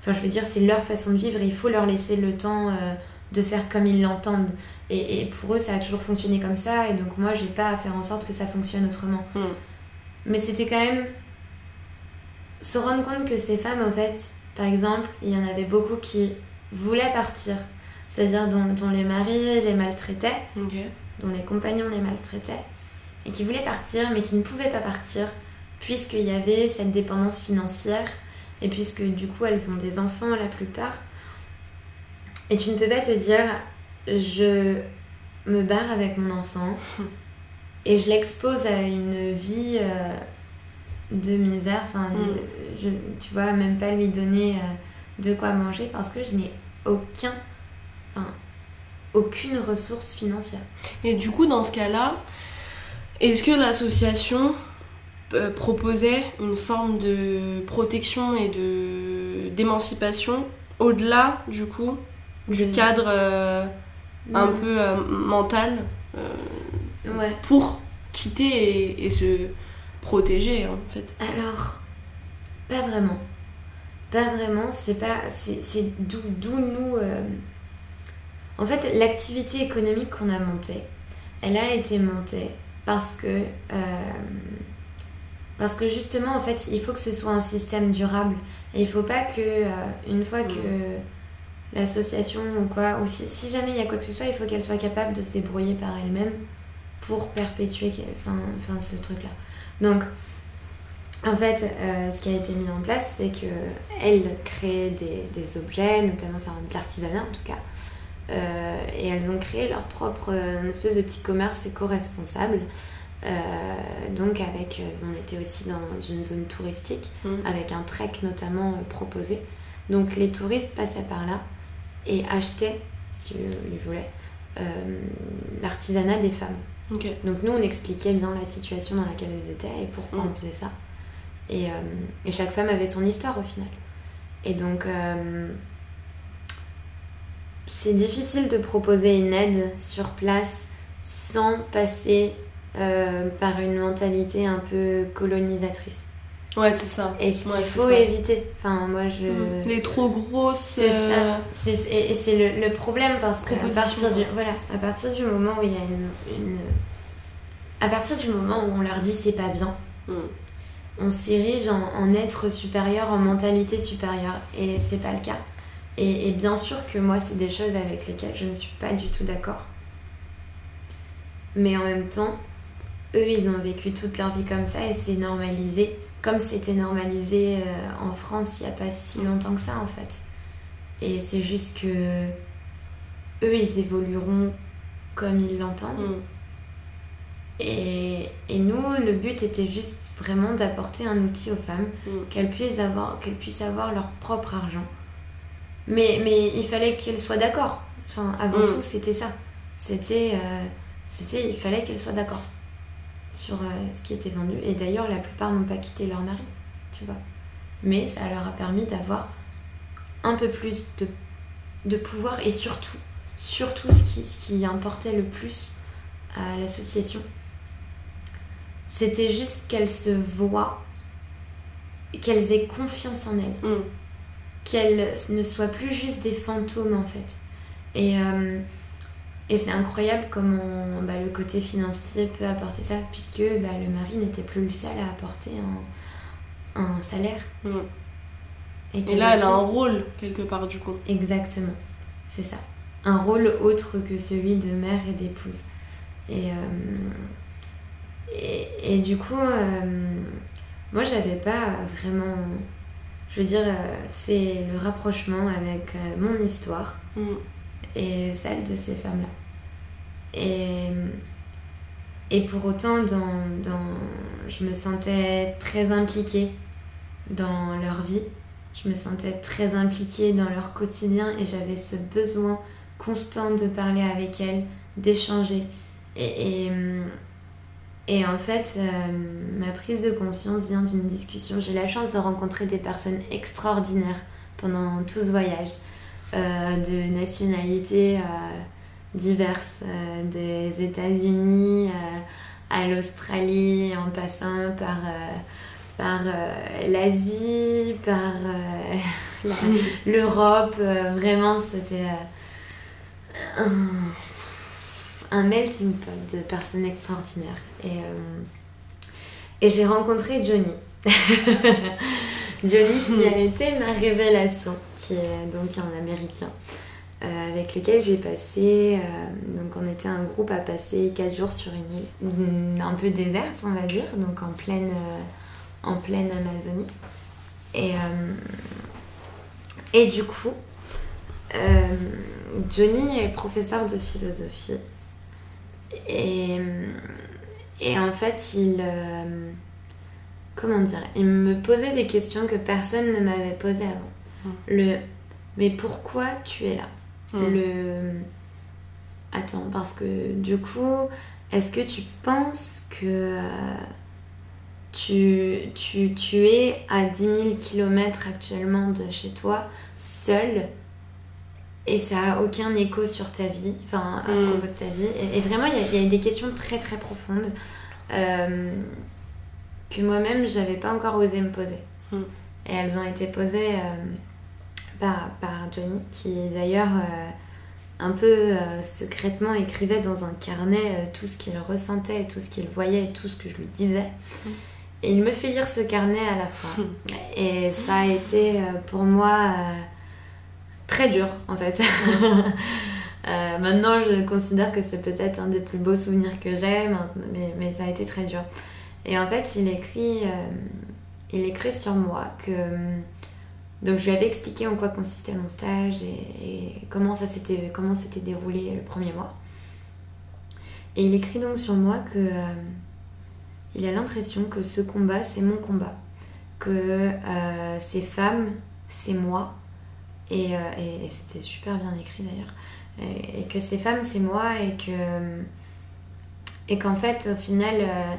enfin, je veux dire, c'est leur façon de vivre et il faut leur laisser le temps euh, de faire comme ils l'entendent. Et, pour eux, ça a toujours fonctionné comme ça, et donc moi, j'ai pas à faire en sorte que ça fonctionne autrement. Hmm. Mais c'était quand même se rendre compte que ces femmes, en fait, par exemple, il y en avait beaucoup qui voulaient partir c'est-à-dire dont, les maris les maltraitaient, dont les compagnons les maltraitaient, et qui voulaient partir mais qui ne pouvaient pas partir puisqu'il y avait cette dépendance financière et puisque du coup elles ont des enfants la plupart. Et tu ne peux pas te dire je me barre avec mon enfant et je l'expose à une vie euh, de misère, enfin, mm. tu vois, même pas lui donner euh, de quoi manger parce que je n'ai aucun aucune ressource financière.
Et du coup, dans ce cas-là, est-ce que l'association euh, proposait une forme de protection et de d'émancipation au-delà du coup du cadre euh, un peu euh, mental
ouais.
pour quitter et, se protéger en fait?
Alors, pas vraiment. Pas vraiment, c'est pas. C'est d'où nous. En fait, l'activité économique qu'on a montée, elle a été montée parce que parce que justement, en fait, il faut que ce soit un système durable. Et il faut pas que, euh, une fois que l'association ou quoi, ou si, jamais il y a quoi que ce soit, il faut qu'elle soit capable de se débrouiller par elle-même pour perpétuer enfin, enfin, ce truc-là. Donc, en fait, euh, ce qui a été mis en place, c'est qu'elle crée des, des, objets, notamment enfin, de l'artisanat en tout cas. Euh, et elles ont créé leur propre espèce de petit commerce éco-responsable euh, donc avec, euh, on était aussi dans une zone touristique mmh. avec un trek notamment euh, proposé. Donc les touristes passaient par là et achetaient, si ils voulaient, l'artisanat des femmes. Donc nous on expliquait bien la situation dans laquelle elles étaient et pourquoi mmh. on faisait ça. Et, et, chaque femme avait son histoire au final. Et donc c'est difficile de proposer une aide sur place sans passer euh, par une mentalité un peu colonisatrice.
Ouais, c'est ça.
Et ce qu'il faut éviter. Enfin, moi, je... Mm.
Les trop grosses...
C'est ça. Euh, et c'est le, le, problème parce qu'à partir, du, voilà, à partir du moment où il y a une, une... À partir du moment où on leur dit c'est pas bien, mm. on s'érige en, en, être supérieur, en mentalité supérieure. Et c'est pas le cas. Et, et bien sûr que moi, c'est des choses avec lesquelles je ne suis pas du tout d'accord. Mais en même temps, eux, ils ont vécu toute leur vie comme ça et c'est normalisé, comme c'était normalisé euh, en France il n'y a pas si longtemps que ça en fait. Et c'est juste que eux, ils évolueront comme ils l'entendent. Mm. Et, et, nous, le but était juste vraiment d'apporter un outil aux femmes, mm. qu'elles puissent, avoir, qu'elles puissent avoir leur propre argent. Mais, mais il fallait qu'elles soient d'accord. Enfin, avant mm. tout, c'était ça. C'était, euh, c'était, il fallait qu'elles soient d'accord sur euh, ce qui était vendu. Et d'ailleurs, la plupart n'ont pas quitté leur mari, tu vois. Mais ça leur a permis d'avoir un peu plus de, de pouvoir et surtout, surtout ce qui, ce qui importait le plus à l'association, c'était juste qu'elles se voient, qu'elles aient confiance en elles, mm. Qu'elles ne soient plus juste des fantômes en fait. Et euh, et c'est incroyable comment bah, le côté financier peut apporter ça, puisque bah, le mari n'était plus le seul à apporter un, un salaire.
Et, là, elle a un rôle quelque part du coup.
Exactement, c'est ça. Un rôle autre que celui de mère et d'épouse. Et, euh, et, et, du coup, euh, moi, j'avais pas vraiment, je veux dire, euh, fait le rapprochement avec mon histoire. Mm et celle de ces femmes-là. Et, et pour autant, dans, dans, je me sentais très impliquée dans leur vie, je me sentais très impliquée dans leur quotidien et j'avais ce besoin constant de parler avec elles, d'échanger. Et, et, et, en fait, euh, ma prise de conscience vient d'une discussion. J'ai la chance de rencontrer des personnes extraordinaires pendant tout ce voyage. Euh, de nationalités euh, diverses, des États-Unis à l'Australie, en passant par, par l'Asie, par l'Europe. vraiment, c'était un, melting pot de personnes extraordinaires. Et, et j'ai rencontré Johnny. Johnny qui a été ma révélation, qui est donc un américain. Euh, avec lequel j'ai passé, euh, donc on était un groupe à passer 4 jours sur une île un peu déserte on va dire, donc en pleine, euh, en pleine Amazonie. Et, et du coup, Johnny est professeur de philosophie. Et, et en fait, il comment dire, il me posait des questions que personne ne m'avait posées avant. Mm. Le mais pourquoi tu es là? Mm. Le attends, parce que du coup, est-ce que tu penses que euh, tu, tu, tu es à 10 000 km actuellement de chez toi, seul, et ça a aucun écho sur ta vie, enfin à
Mm.
propos de ta vie. Et, et vraiment, il y y, a des questions très très profondes euh, que moi-même, j'avais pas encore osé me poser.
Mm.
Et elles ont été posées euh, par, par Johnny, qui d'ailleurs euh, un peu secrètement écrivait dans un carnet tout ce qu'il ressentait, tout ce qu'il voyait, tout ce que je lui disais.
Mm.
Et il me fait lire ce carnet à la fin.
Mm.
Et ça a été pour moi très dur en fait. Euh, maintenant, je considère que c'est peut-être un des plus beaux souvenirs que j'ai, mais, mais ça a été très dur. Et en fait, il écrit, euh, il écrit sur moi que. Donc, je lui avais expliqué en quoi consistait mon stage et, et comment ça s'était déroulé le premier mois. Et il écrit donc sur moi que euh, il a l'impression que ce combat c'est mon combat, que ces femmes c'est moi et, euh, et- et c'était super bien écrit d'ailleurs et, et que ces femmes c'est moi et que et qu'en fait au final euh,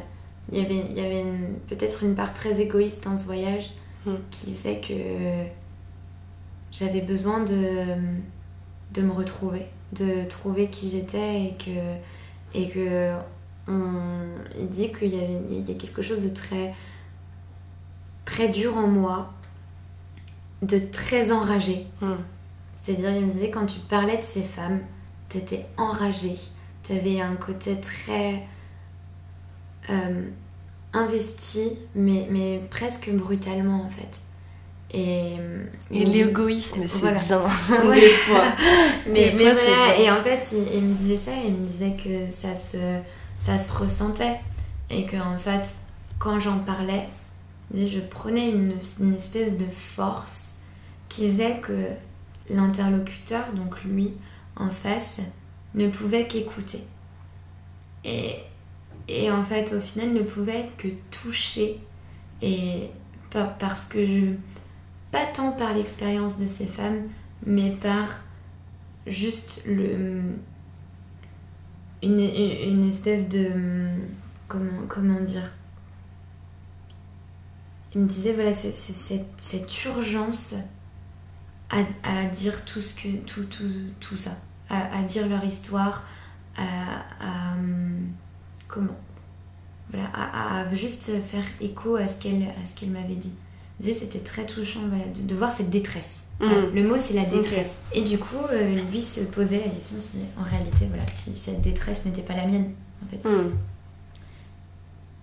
il y avait, y avait peut-être une part très égoïste dans ce voyage
Mm.
qui faisait que j'avais besoin de, de me retrouver, de trouver qui j'étais et que, et que on, il dit qu'il y, avait, il y a quelque chose de très, très dur en moi, de très enragé.
Mm.
C'est-à-dire, il me disait, quand tu parlais de ces femmes, tu étais enragé. Tu avais un côté très euh, investi, mais, mais presque brutalement, en fait. Et,
Et l'égoïsme, c'est
Voilà.
bien.
Ouais.
Des fois.
mais,
Des
mais
fois, c'est
voilà, et en fait, il, il me disait ça, il me disait que ça se, ça se ressentait. Et que, en fait, quand j'en parlais, je prenais une, espèce de force qui faisait que l'interlocuteur, donc lui, en face, ne pouvait qu'écouter. Et, et en fait, au final, ne pouvait que toucher. Et par- parce que je. Pas tant par l'expérience de ces femmes, mais par juste le. Une, une espèce de. Comment dire Il me disait, voilà, ce- ce- cette, cette urgence à, à dire tout, ce que, tout, tout, tout ça, à, à dire leur histoire, à. à, hum, comment? Voilà, à, juste faire écho à ce qu'elle à ce qu'elle m'avait dit. C'était très touchant voilà, de, de voir cette détresse. Voilà,
Mm.
le mot c'est la détresse. Et du coup, euh, lui se posait la question si en réalité, voilà, si cette détresse n'était pas la mienne, en fait.
Mm.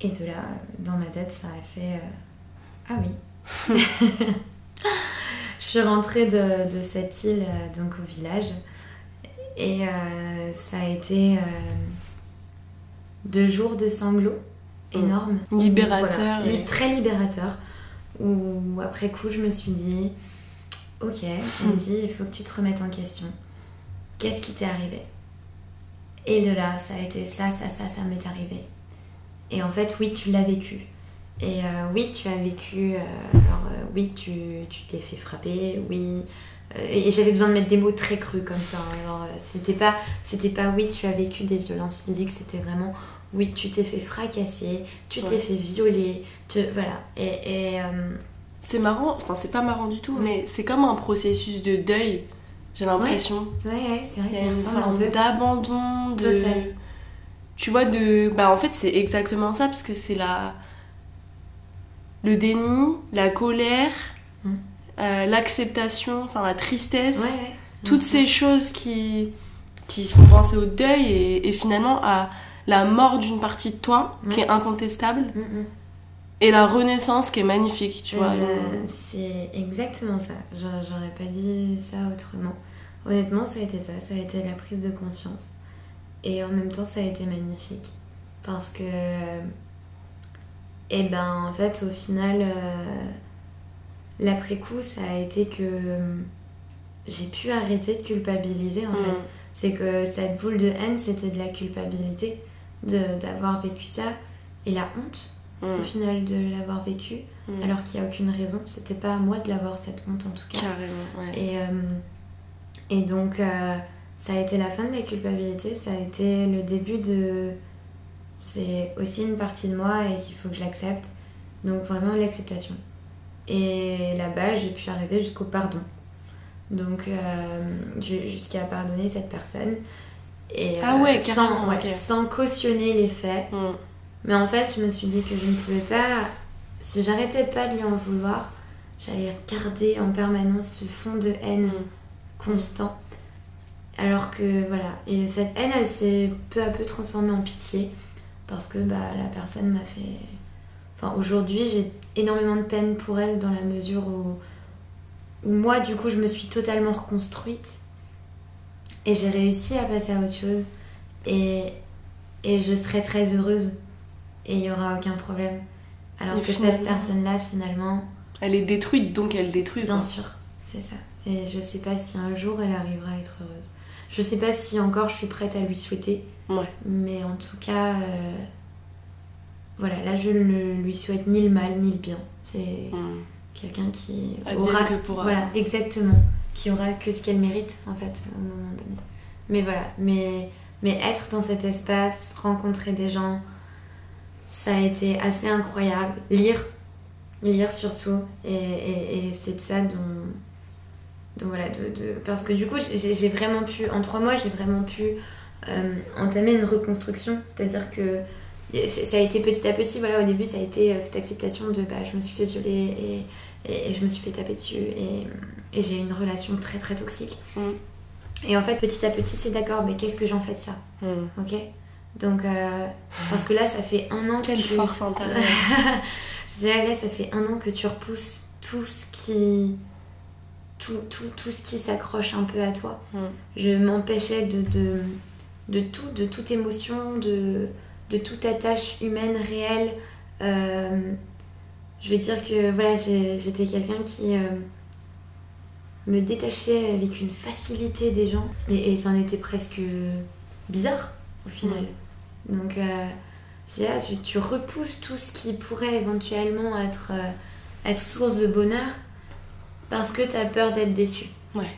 Et de là, dans ma tête, ça a fait euh, Ah oui. Je suis rentrée de, de cette île euh, donc au village et euh, ça a été euh, deux jours de sanglots énormes.
Libérateur.
Voilà,
et-
li- très libérateur. Où après coup, je me suis dit Ok, on me dit il faut que tu te remettes en question. Qu'est-ce qui t'est arrivé? Et de là, ça a été ça, ça, ça, ça m'est arrivé. Et en fait, oui, tu l'as vécu. Et euh, oui, tu as vécu. euh, alors, euh, oui, tu tu t'es fait frapper, oui. Et j'avais besoin de mettre des mots très crus comme ça. hein. Alors, c'était pas, pas oui, tu as vécu des violences physiques, c'était vraiment oui, tu t'es fait fracasser, tu t'es fait violer, tu, voilà. Et, et,
C'est marrant, enfin c'est pas marrant du tout, mais c'est comme un processus de deuil, j'ai l'impression.
ouais, ouais, c'est vrai, ça
une forme d'abandon, de...
Total.
Tu vois, de... Bah en fait c'est exactement ça, parce que c'est la... Le déni, la colère,
Mm.
euh, l'acceptation, enfin la tristesse,
Ouais, ouais.
toutes ces choses qui, qui font penser au deuil et, et finalement à la mort d'une partie de toi qui
Ouais.
est incontestable
Mm, mm.
et la renaissance qui est magnifique, tu vois.
Euh, c'est exactement ça. J'a- J'aurais pas dit ça autrement. Honnêtement, ça a été ça. Ça a été la prise de conscience. Et en même temps, ça a été magnifique. Parce que. Et ben, en fait, au final, euh, l'après-coup, ça a été que. euh, J'ai pu arrêter de culpabiliser, en
Mm.
fait. C'est que cette boule de haine, c'était de la culpabilité d'avoir vécu ça. Et la honte,
Mm.
au final, de l'avoir vécu
Mm.
alors qu'il n'y a aucune raison. C'était pas à moi de l'avoir cette honte en tout cas.
Carrément, ouais.
Et, euh, et donc euh, ça a été la fin de la culpabilité, ça a été le début de... C'est aussi une partie de moi et qu'il faut que je l'accepte. Donc vraiment l'acceptation. Et là-bas, j'ai pu arriver jusqu'au pardon. Donc euh, jusqu'à pardonner cette personne. Et,
ah ouais,
euh, sans, sans, cautionner les faits. Mm. Mais en fait, je me suis dit que je ne pouvais pas, si j'arrêtais pas de lui en vouloir, j'allais garder en permanence ce fond de haine mm. constant. Alors que voilà, et cette haine, elle s'est peu à peu transformée en pitié parce que bah, la personne m'a fait. Enfin, aujourd'hui, j'ai énormément de peine pour elle dans la mesure où, où moi, du coup, je me suis totalement reconstruite et j'ai réussi à passer à autre chose. Et, et je serai très heureuse et il n'y aura aucun problème. Alors que cette personne-là, finalement.
Elle est détruite, donc elle détruit.
Bien sûr, c'est ça. Et je sais pas si un jour elle arrivera à être heureuse. Je sais pas si encore je suis prête à lui souhaiter.
Ouais.
Mais en tout cas, euh, voilà, là je ne lui souhaite ni le mal ni le bien. C'est hmm. quelqu'un qui aura. Que pour voilà, exactement. Qui aura que ce qu'elle mérite, en fait, à un moment donné. Mais voilà, mais, mais être dans cet espace, rencontrer des gens, ça a été assez incroyable. Lire, lire surtout. Et, et, c'est de ça dont. dont voilà, de, de, parce que du coup, j'ai vraiment pu, en trois mois, j'ai vraiment pu euh, entamer une reconstruction. C'est-à-dire que ça a été petit à petit. Voilà, au début, ça a été euh, cette acceptation de bah, je me suis fait violer et, et, je me suis fait taper dessus. Et, et j'ai une relation très très toxique. Mm. Et en fait, petit à petit, c'est d'accord, mais qu'est-ce que j'en fais de ça? Mm. Ok? Donc, euh, parce que là, ça fait un an
Quelle
que
tu... force intérieure
Je disais, là, ça fait un an que tu repousses tout ce qui... Tout, tout, tout ce qui s'accroche un peu à toi. Mm. Je m'empêchais de, de, de, tout, de toute émotion, de, de toute attache humaine réelle. Euh, je veux dire que voilà, j'étais quelqu'un qui... Euh, me détachait avec une facilité des gens et, et ça en était presque bizarre au final. Donc, euh, là, tu, tu, repousses tout ce qui pourrait éventuellement être, être source de bonheur parce que tu as peur d'être déçu.
Ouais.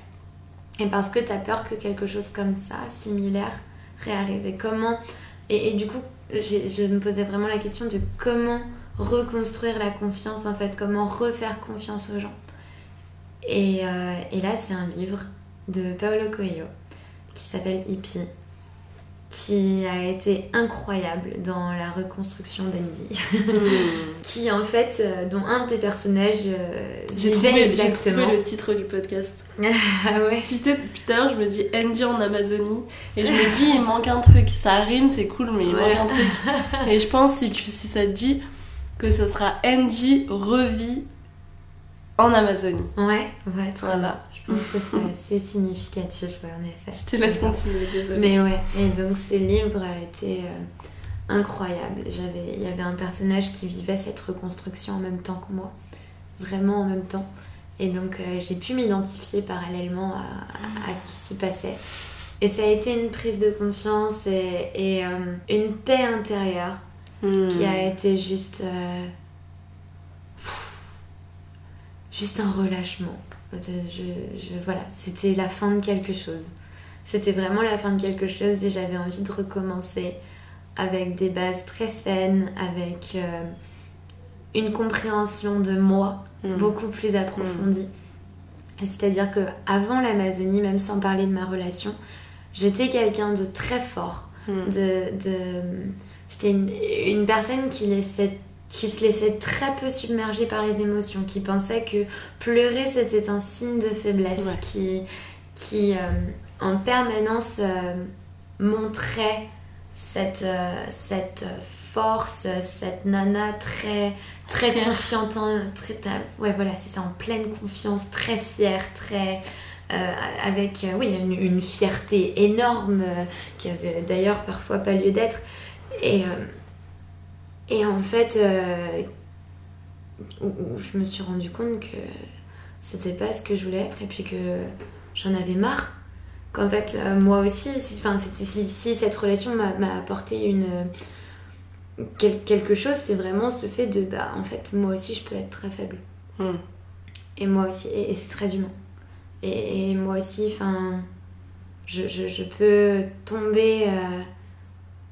Et parce que tu as peur que quelque chose comme ça, similaire, réarrive. Et comment. Et, du coup, je me posais vraiment la question de comment reconstruire la confiance en fait, comment refaire confiance aux gens. Et, euh, et là, c'est un livre de Paolo Coelho qui s'appelle Hippie qui a été incroyable dans la reconstruction d'Andy. Hmm. qui en fait, euh, dont un de tes personnages euh,
j'ai trouvé, exactement. le titre du podcast.
ah ouais.
Tu sais, tout à l'heure, je me dis Andy en Amazonie et je me dis il manque un truc. Ça rime, c'est cool, mais il manque un truc. et je pense si, tu, si ça te dit que ce sera Andy revit en Amazonie.
Ouais, ouais, voilà. Je pense que c'est assez significatif, en effet.
Je te laisse continuer, désolée.
Mais ouais, et donc ce livre a été euh, incroyable. Il y avait un personnage qui vivait cette reconstruction en même temps que moi, vraiment en même temps. Et donc euh, j'ai pu m'identifier parallèlement à, ce qui s'y passait. Et ça a été une prise de conscience et, euh, une paix intérieure hmm. qui a été juste juste un relâchement. Je, voilà, c'était la fin de quelque chose. C'était vraiment la fin de quelque chose et j'avais envie de recommencer avec des bases très saines, avec euh, une compréhension de moi mm. beaucoup plus approfondie. Mm. C'est-à-dire que avant l'Amazonie, même sans parler de ma relation, j'étais quelqu'un de très fort. Mm. De, de... J'étais une, une, personne qui laissait qui se laissait très peu submerger par les émotions, qui pensait que pleurer c'était un signe de faiblesse, qui, qui euh, en permanence euh, montrait cette, euh, cette force, cette nana très, très confiante, très, ouais voilà c'est ça, en pleine confiance, très fière, très... avec oui, une, une, fierté énorme qui avait d'ailleurs parfois pas lieu d'être. Et, et en fait, euh, où, je me suis rendu compte que c'était pas ce que je voulais être et puis que j'en avais marre. Qu'en fait, euh, moi aussi, si, si, cette relation m'a apporté une, quelque chose, c'est vraiment ce fait de, bah, en fait, moi aussi, je peux être très faible. Hmm. Et moi aussi, et, c'est très humain. Et, moi aussi, enfin, je, je, je, peux tomber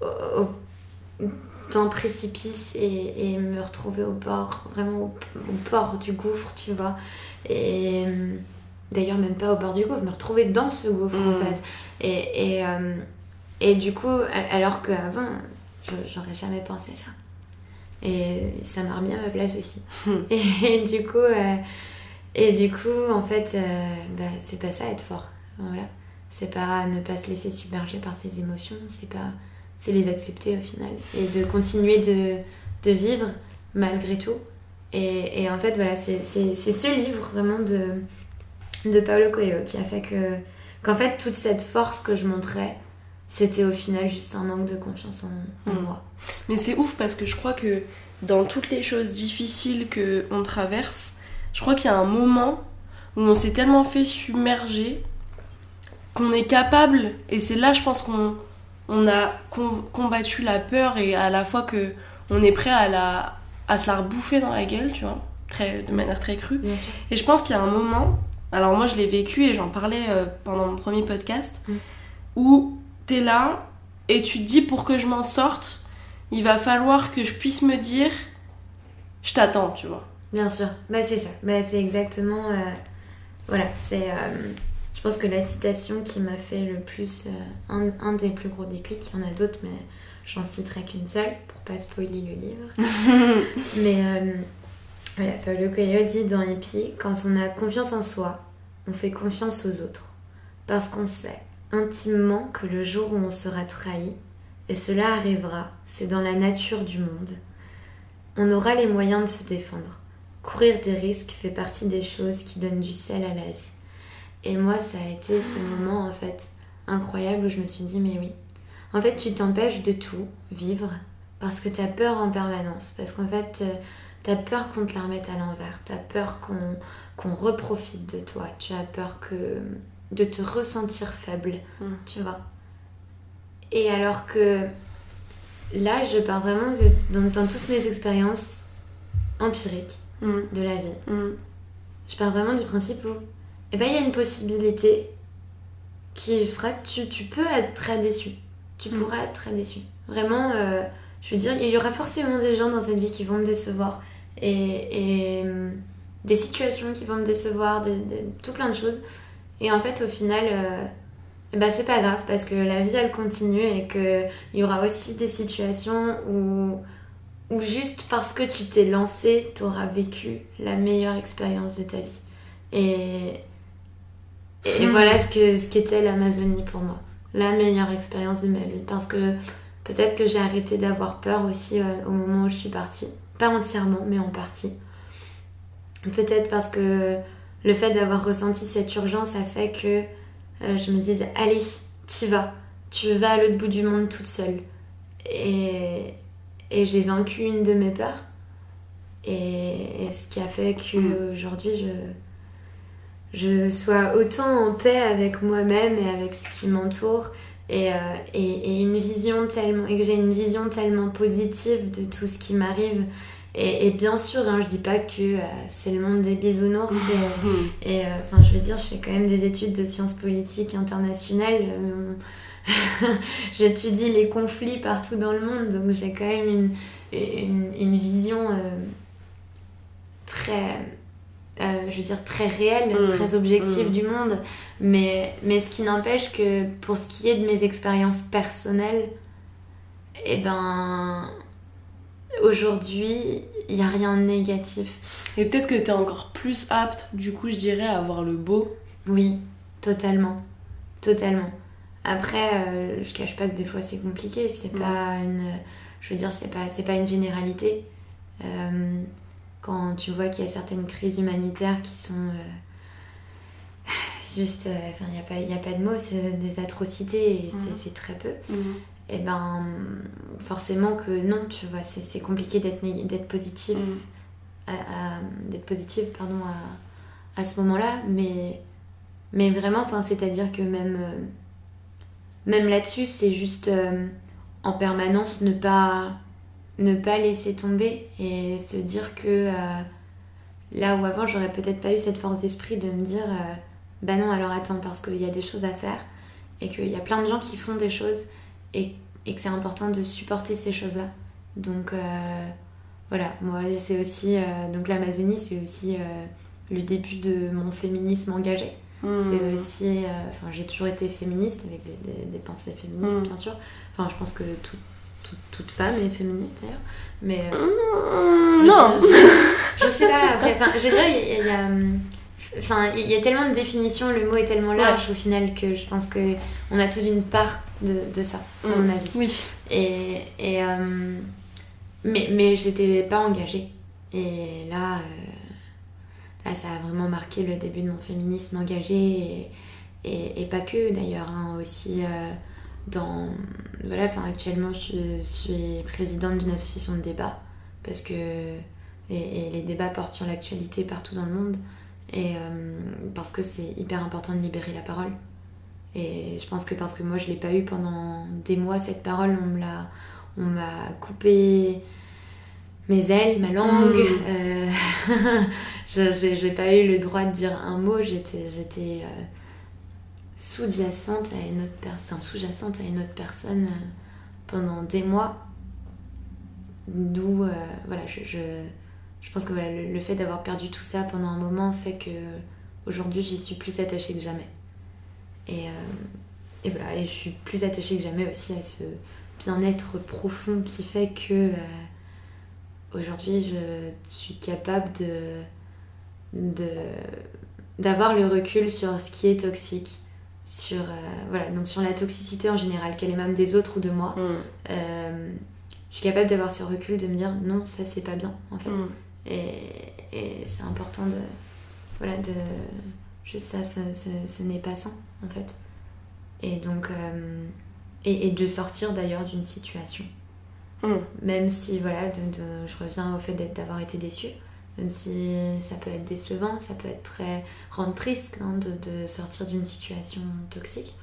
euh, au d'un précipice et, me retrouver au bord, vraiment au, bord du gouffre, tu vois. Et d'ailleurs, même pas au bord du gouffre, me retrouver dans ce gouffre en mm. fait. Et, et, euh, et, du coup, alors qu'avant, j'aurais jamais pensé ça. Et ça m'a remis à ma place aussi. et, du coup, euh, et du coup, en fait, euh, bah, c'est pas ça être fort. Voilà. C'est pas ne pas se laisser submerger par ses émotions, c'est pas c'est les accepter au final et de continuer de, de vivre malgré tout. Et, et en fait, voilà, c'est ce livre vraiment de, de Paulo Coelho qui a fait que qu'en fait toute cette force que je montrais, c'était au final juste un manque de confiance en, hmm. moi.
Mais c'est ouf parce que je crois que dans toutes les choses difficiles que on traverse, je crois qu'il y a un moment où on s'est tellement fait submerger qu'on est capable, et c'est là je pense qu'on on a combattu la peur et à la fois que on est prêt à, la, à se la rebouffer dans la gueule, tu vois, très, de manière très crue. Et je pense qu'il y a un moment, alors moi je l'ai vécu et j'en parlais euh, pendant mon premier podcast, mm. où t'es là et tu te dis pour que je m'en sorte, il va falloir que je puisse me dire, je t'attends, tu vois.
Bien sûr, bah c'est ça, bah, c'est exactement... Euh, voilà, c'est... Euh, pense que la citation qui m'a fait le plus, euh, un, des plus gros déclics, il y en a d'autres, mais j'en citerai qu'une seule pour pas spoiler le livre. mais euh, voilà, Paulo Coelho dit dans Hippie quand on a confiance en soi, on fait confiance aux autres. Parce qu'on sait intimement que le jour où on sera trahi, et cela arrivera, c'est dans la nature du monde, on aura les moyens de se défendre. Courir des risques fait partie des choses qui donnent du sel à la vie. Et moi, ça a été ce moment en fait incroyable où je me suis dit, mais oui. En fait, tu t'empêches de tout vivre parce que tu as peur en permanence. Parce qu'en fait, euh, tu as peur qu'on te la remette à l'envers. Tu as peur qu'on reprofite de toi. Tu as peur que de te ressentir faible, mm. tu vois. Et alors que là, je pars vraiment dans, toutes mes expériences empiriques mm. de la vie. Mm. Je pars vraiment du principe où et eh ben, il y a une possibilité qui fera que tu, tu peux être très déçu. Tu mm. pourras être très déçu. Vraiment, euh, je veux dire, il y aura forcément des gens dans cette vie qui vont me décevoir. Et, et mm, des situations qui vont me décevoir, des, tout plein de choses. Et en fait, au final, euh, eh ben, c'est pas grave parce que la vie, elle continue et qu'il y aura aussi des situations où, où juste parce que tu t'es lancé, tu auras vécu la meilleure expérience de ta vie. Et, et hmm. voilà ce que ce qu'était l'Amazonie pour moi. La meilleure expérience de ma vie. Parce que peut-être que j'ai arrêté d'avoir peur aussi euh, au moment où je suis partie. Pas entièrement, mais en partie. Peut-être parce que le fait d'avoir ressenti cette urgence a fait que euh, je me disais allez, t'y vas. Tu vas à l'autre bout du monde toute seule. Et, et j'ai vaincu une de mes peurs. Et, et ce qui a fait qu'aujourd'hui, hmm. je je sois autant en paix avec moi-même et avec ce qui m'entoure et, euh, et, une vision tellement et que j'ai une vision tellement positive de tout ce qui m'arrive. Et, bien sûr hein, je dis pas que euh, c'est le monde des bisounours et, euh, enfin je veux dire je fais quand même des études de sciences politiques internationales. J'étudie les conflits partout dans le monde donc j'ai quand même une, une, une vision très euh, je veux dire, très réel, mm. très objectif mm. du monde. Mais, mais ce qui n'empêche que pour ce qui est de mes expériences personnelles, et eh ben, aujourd'hui, il n'y a rien de négatif.
Et peut-être que tu es encore plus apte, du coup, je dirais, à avoir le beau.
Oui, totalement. Totalement. Après, euh, je cache pas que des fois c'est compliqué, c'est mm. pas une. Je veux dire, c'est pas, pas une généralité. Euh, quand tu vois qu'il y a certaines crises humanitaires qui sont euh, juste, euh, enfin, il n'y a, pas, a pas de mots, c'est des atrocités et c'est mhm. très peu. Mhm. Et ben, forcément que non, tu vois, c'est compliqué d'être positif, mhm. d'être positive, pardon, à, à ce moment-là, mais, mais vraiment, enfin, c'est-à-dire que même, euh, même là-dessus, c'est juste en permanence ne pas ne pas laisser tomber et se dire que euh, là où avant j'aurais peut-être pas eu cette force d'esprit de me dire euh, bah non alors attends parce qu'il y a des choses à faire et qu'il y a plein de gens qui font des choses et, que c'est important de supporter ces choses là Donc voilà, moi c'est aussi donc l'Amazonie, c'est aussi le début de mon féminisme engagé. C'est aussi, enfin j'ai toujours été féministe avec des, pensées féministes hmm. bien sûr. Enfin je pense que toute femme est féministe d'ailleurs, mais
non.
Je, sais pas. Après, je veux dire il y a Enfin, il y a tellement de définitions, le mot est tellement large au final que je pense que on a toute une part de, de ça, à mon mm. avis.
Oui.
Et, et euh, mais, mais j'étais pas engagée. Et là, euh, là, ça a vraiment marqué le début de mon féminisme engagé et, et, pas que d'ailleurs, hein, aussi euh, dans. Voilà, enfin, actuellement, je suis présidente d'une association de débat parce que. Et, et les débats portent sur l'actualité partout dans le monde. Et euh, parce que c'est hyper important de libérer la parole. Et je pense que parce que moi je l'ai pas eu pendant des mois cette parole, on me l'a, on m'a coupé mes ailes, ma langue. Mm. Euh, je n'ai pas eu le droit de dire un mot. J'étais, j'étais euh, sous-jacente à une autre personne, sous-jacente à une autre personne pendant des mois. D'où, voilà, je, pense que voilà, le, fait d'avoir perdu tout ça pendant un moment fait que aujourd'hui j'y suis plus attachée que jamais. Et, euh, voilà, et je suis plus attachée que jamais aussi à ce bien-être profond qui fait que euh, aujourd'hui je suis capable de d'avoir le recul sur ce qui est toxique sur euh, voilà donc sur la toxicité en général qu'elle est même des autres ou de moi mm. je suis capable d'avoir ce recul de me dire non ça c'est pas bien en fait mm. Et, c'est important de. Voilà, de. Juste ça, ce, n'est pas sain, en fait. Et donc. Euh, et, de sortir d'ailleurs d'une situation. Hmm. Même si, voilà, de, je reviens au fait d'avoir été déçue. Même si ça peut être décevant, ça peut être très rendre triste hein, de, sortir d'une situation toxique.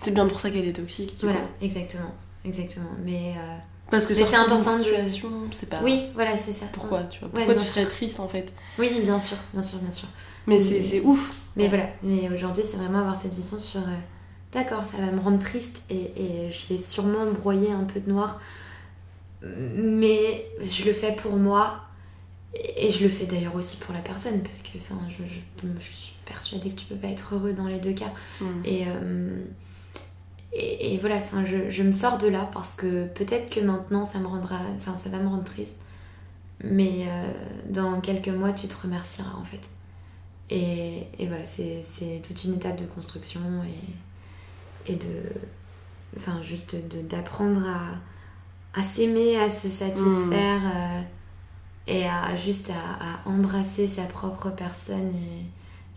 C'est bien pour ça qu'elle est toxique.
Voilà, exactement. Exactement. Mais. Euh,
parce que c'est important situation, c'est pas.
Oui, voilà, c'est ça.
Pourquoi tu vois Pourquoi tu serais triste en fait?
Oui, bien sûr, bien sûr, bien sûr.
Mais, c'est ouf.
Mais voilà, mais aujourd'hui, c'est vraiment avoir cette vision sur. Euh, d'accord, ça va me rendre triste et, et, je vais sûrement broyer un peu de noir, mais je le fais pour moi et je le fais d'ailleurs aussi pour la personne parce que enfin, je, je, suis persuadée que tu peux pas être heureux dans les deux cas. Mm. Et. Euh, et, voilà, enfin, je, je, me sors de là parce que peut-être que maintenant ça me rendra, enfin, ça va me rendre triste, mais euh, dans quelques mois tu te remercieras en fait. Et, et voilà, c'est toute une étape de construction et, et de, enfin, juste d'apprendre à, à s'aimer, à se satisfaire mmh. euh, et à juste à, embrasser sa propre personne et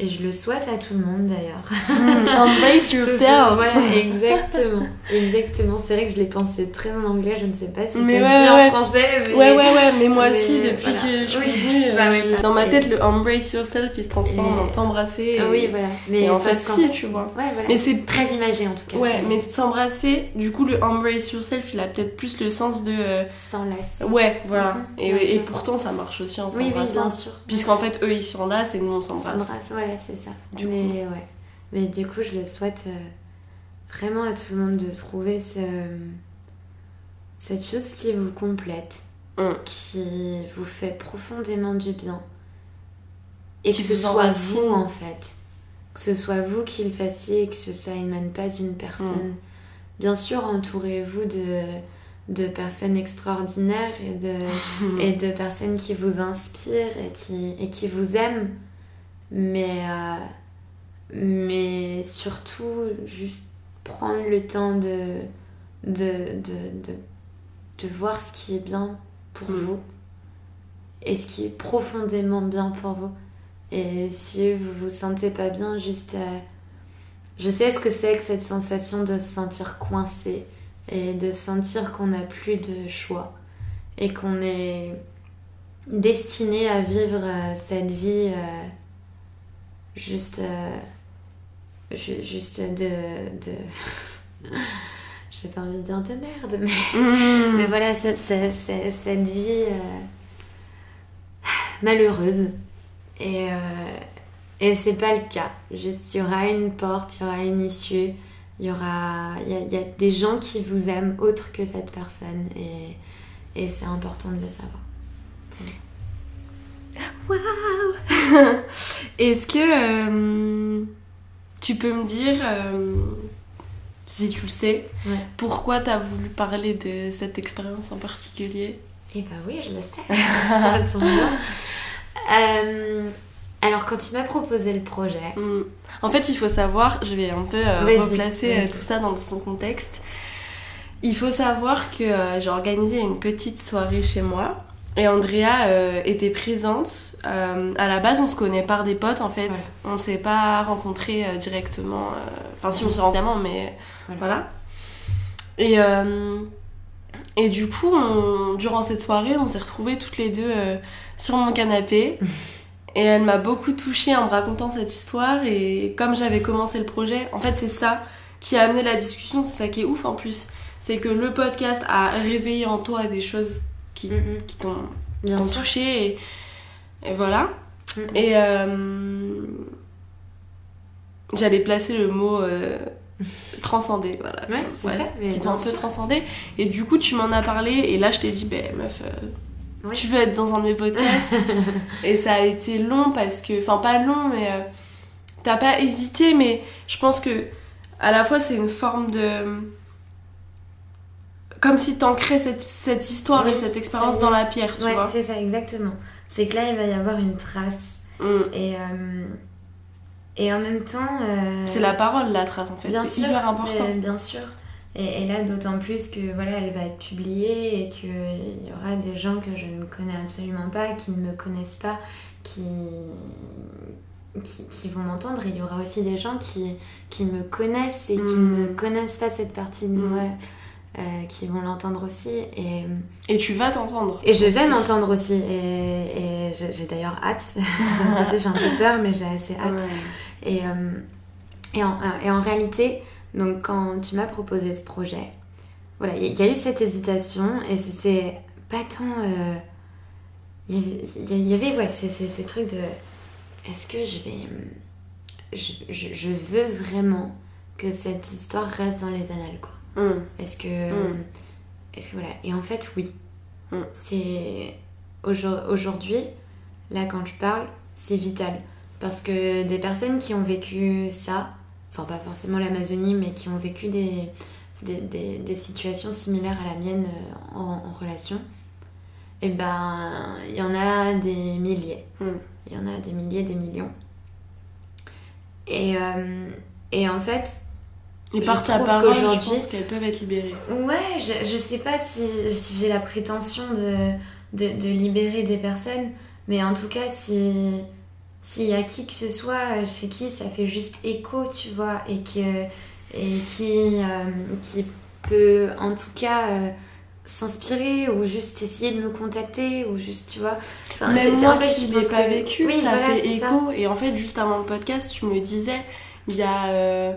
et je le souhaite à tout le monde d'ailleurs.
Mm, embrace yourself.
ouais, exactement. Exactement. C'est vrai que je l'ai pensé très en anglais, je ne sais pas si c'est ouais, en français.
Mais... Ouais, ouais, ouais. Mais moi aussi, depuis que je suis venue, bah euh, dans ma tête, le embrace yourself, il se transforme en t'embrasser.
Ah oui, voilà.
Mais et en fait, si, tu vois.
Ouais, voilà. Mais c'est très imagé en tout cas.
Ouais, mais s'embrasser, du coup, le embrace yourself, il a peut-être plus le sens de. Euh,
S'enlacer.
Ouais, voilà. Mm-hmm. et, et, pourtant, ça marche aussi en s'embrassant. Oui, oui, bien sûr. Puisqu'en fait, eux, ils s'enlacent et nous, on s'embrasse.
C'est ça. mais, Ouais. mais du coup, je le souhaite euh, vraiment à tout le monde de trouver ce, cette chose qui vous complète, mm. qui vous fait profondément du bien. Et que ce soit vous, en fait. Que ce soit vous qui le fassiez et que ça émane pas d'une personne. Mm. Bien sûr, entourez-vous de, de personnes extraordinaires et de, et de personnes qui vous inspirent et qui, et qui vous aiment mais, euh, mais surtout juste prendre le temps de, de, de, de, voir ce qui est bien pour mm. vous et ce qui est profondément bien pour vous. Et si vous vous sentez pas bien, juste. Euh, je sais ce que c'est que cette sensation de se sentir coincé et de sentir qu'on n'a plus de choix et qu'on est destiné à vivre euh, cette vie juste euh, juste de, de... j'ai pas envie de dire de merde mais, mm. mais voilà c'est, cette vie euh, malheureuse et euh, et c'est pas le cas juste il y aura une porte il y aura une issue il y aura il y, a, il y a des gens qui vous aiment autre que cette personne et, et c'est important de le savoir.
Waouh Est-ce que euh, tu peux me dire, euh, si tu le sais,
Ouais.
pourquoi tu as voulu parler de cette expérience en particulier?
Eh ben oui, je le sais. Ça tombe bien. Euh, alors, quand tu m'as proposé le projet,
Hmm. En fait, il faut savoir, je vais un peu euh, replacer euh, tout ça dans son contexte. Il faut savoir que j'ai organisé une petite soirée chez moi et Andrea euh, était présente. Euh, à la base, on se connaît par des potes en fait.
Ouais.
On ne s'est pas rencontrés euh, directement. euh, Enfin, si on s'est rencontrés, mais
Voilà.
voilà. Et, et du coup, on- durant cette soirée, on s'est retrouvés toutes les deux sur mon canapé. Et elle m'a beaucoup touchée en me racontant cette histoire. Et comme j'avais commencé le projet, en fait, c'est ça qui a amené la discussion. C'est ça qui est ouf en plus. C'est que le podcast a réveillé en toi des choses qui,
Mhm.
qui t'ont touché. Et, et voilà.
Mhm.
Et euh, j'allais placer le mot euh, transcender. Voilà.
Ouais, c'est ça,
qui t'ont un peu transcendé. Et du coup, tu m'en as parlé. Et là, je t'ai dit, ben meuf. euh,
Oui.
tu veux être dans un de mes podcasts et ça a été long parce que enfin pas long mais euh, t'as pas hésité mais je pense que à la fois c'est une forme de comme si t'ancrais cette, cette histoire
Oui,
et cette expérience dans la pierre tu
Ouais,
vois
c'est ça, exactement. C'est que là, il va y avoir une trace.
Mm.
Et, euh, et en même temps. euh,
c'est la parole la trace en fait c'est
sûr,
hyper important
mais bien sûr. Et, et là, d'autant plus que voilà, elle va être publiée et qu'il y aura des gens que je ne connais absolument pas, qui ne me connaissent pas, qui, qui, qui vont m'entendre. Et il y aura aussi des gens qui, qui me connaissent et qui
Mm.
ne connaissent pas cette partie de
Mm.
moi, euh, qui vont l'entendre aussi. Et,
et tu vas t'entendre
et je vais m'entendre aussi. Et, et j'ai d'ailleurs hâte. J'ai un peu peur, mais j'ai assez hâte.
Ouais.
Et, euh, et, en, et en réalité, donc quand tu m'as proposé ce projet, voilà, il y, a eu cette hésitation et c'était pas tant. euh, Il y avait, il y avait ouais, c'est ce truc de est-ce que je vais. Je, je, je veux vraiment que cette histoire reste dans les annales, quoi.
Mm.
Est-ce que.
Mm.
Est-ce que voilà. Et en fait, oui.
Mm.
C'est. aujourd- Aujourd'hui, là, quand je parle, c'est vital. Parce que des personnes qui ont vécu ça, enfin, pas forcément l'Amazonie, mais qui ont vécu des, des, des- des situations similaires à la mienne euh, en, en relation, et ben, il y en a des milliers. Il y en a des milliers, des millions. Et, euh, et en fait,
et par ta parole je
qu'aujourd'hui-
pense qu'elles peuvent être libérées
Ouais, je, je sais pas si, si j'ai la prétention de, de, de libérer des personnes, mais en tout cas, si s'il y a qui que ce soit chez qui ça fait juste écho, tu vois, et, que, et qui, euh, qui peut en tout cas euh, s'inspirer ou juste essayer de me contacter ou juste, tu vois. Enfin,
Même moi
en fait,
qui
pense
pas
que-
vécu,
Oui,
ça
voilà,
fait
ça.
écho. Et en fait, juste avant le podcast, tu me disais, il y a euh,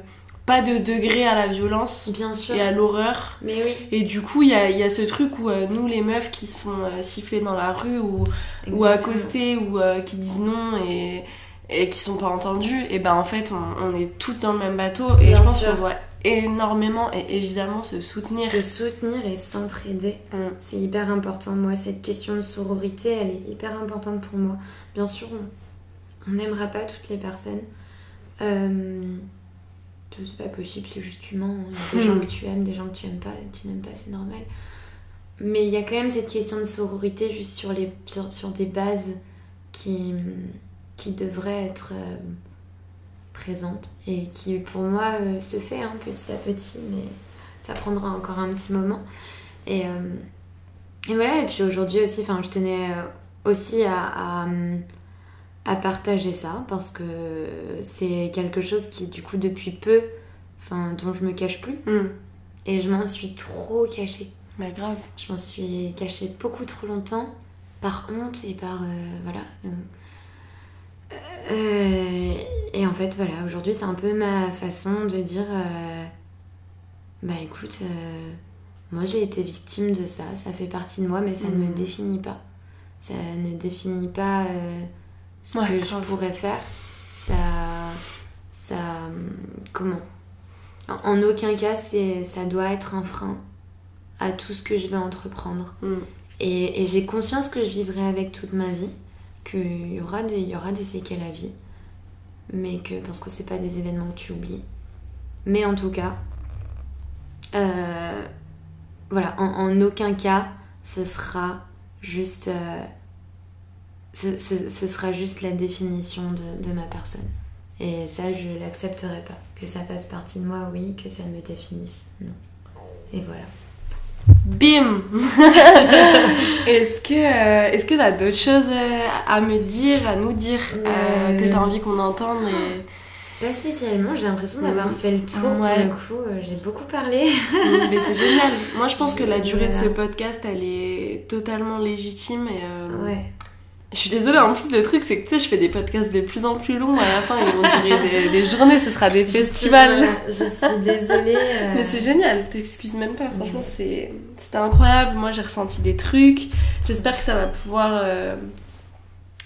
pas de degré à la violence
Bien sûr.
et à l'horreur.
Mais oui.
Et du coup, il y a, y a ce truc où euh, nous, les meufs qui se font euh, siffler dans la rue ou, ou accoster ou euh, qui disent non et, et qui sont pas entendus, et ben en fait, on, on est toutes dans le même bateau. Et
Bien
je pense qu'on doit énormément et évidemment se soutenir.
Se soutenir et s'entraider.
Mm.
C'est hyper important. Moi, cette question de sororité, elle est hyper importante pour moi. Bien sûr, on on n'aimera pas toutes les personnes. Euh, c'est pas possible, c'est juste humain. Il y a des
Hmm.
gens que tu aimes, des gens que tu aimes pas, tu n'aimes pas, c'est normal. Mais il y a quand même cette question de sororité juste sur, les, sur, sur des bases qui, qui devraient être euh, présentes et qui, pour moi, euh, se fait hein, petit à petit, mais ça prendra encore un petit moment. Et, euh, et voilà, et puis aujourd'hui aussi, je tenais aussi à, à, à partager ça parce que c'est quelque chose qui, du coup, depuis peu, enfin, dont je me cache plus.
Mm.
Et je m'en suis trop cachée.
Bah grave.
Je m'en suis cachée beaucoup trop longtemps par honte et par. euh, voilà. euh, euh, et en fait, voilà, aujourd'hui, c'est un peu ma façon de dire euh, bah écoute, moi j'ai été victime de ça, ça fait partie de moi, mais ça ne me
Mhm.
définit pas. Ça ne définit pas ce
Ouais,
que je pourrais faire. Ça. Ça. Comment? En, aucun cas, ça doit être un frein à tout ce que je vais entreprendre.
Mm.
Et, j'ai conscience que je vivrai avec toute ma vie, qu'il y aura, des, y aura des séquelles à vie, mais que parce que c'est pas des événements que tu oublies. Mais en tout cas, euh, voilà, en, aucun cas, ce sera juste, euh, ce, sera juste la définition de, de ma personne. Et ça, je l'accepterai pas. Que ça fasse partie de moi, oui, que ça me définisse, non. Et voilà.
Bim Est-ce que euh, est-ce que tu as d'autres choses euh, à me dire, à nous dire, euh, que tu as envie qu'on entende
Pas spécialement, j'ai l'impression d'avoir fait le tour. Ouais. Du coup, j'ai beaucoup parlé.
Mais c'est génial. Moi, je pense que la durée de ce podcast, elle est totalement légitime. Et,
ouais.
Je suis désolée, en plus le truc c'est que tu sais, je fais des podcasts de plus en plus longs, à la fin ils vont durer des, journées, ce sera des festivals.
je suis désolée. Euh.
Mais c'est génial, t'excuses même pas, franchement c'était incroyable, moi j'ai ressenti des trucs, j'espère que ça va pouvoir euh,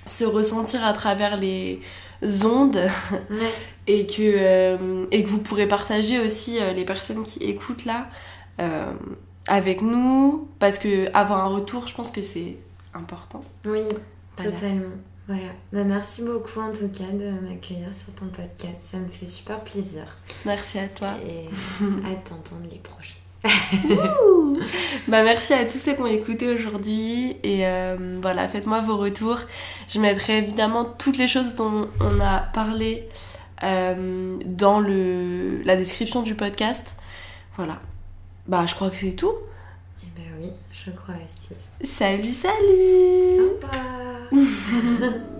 se ressentir à travers les ondes et, que, euh, et que vous pourrez partager aussi les personnes qui écoutent là avec nous, parce que avoir un retour je pense que c'est important.
Oui. Totalement. Voilà. Bah, merci beaucoup en tout cas de m'accueillir sur ton podcast. Ça me fait super plaisir.
Merci à toi.
Et à t'entendre les prochains.
bah merci à tous ceux qui ont écouté aujourd'hui et euh, voilà faites-moi vos retours je mettrai évidemment toutes les choses dont on a parlé euh, dans le, la description du podcast voilà bah je crois que c'est tout
et eh ben oui je crois aussi
salut salut.
Au revoir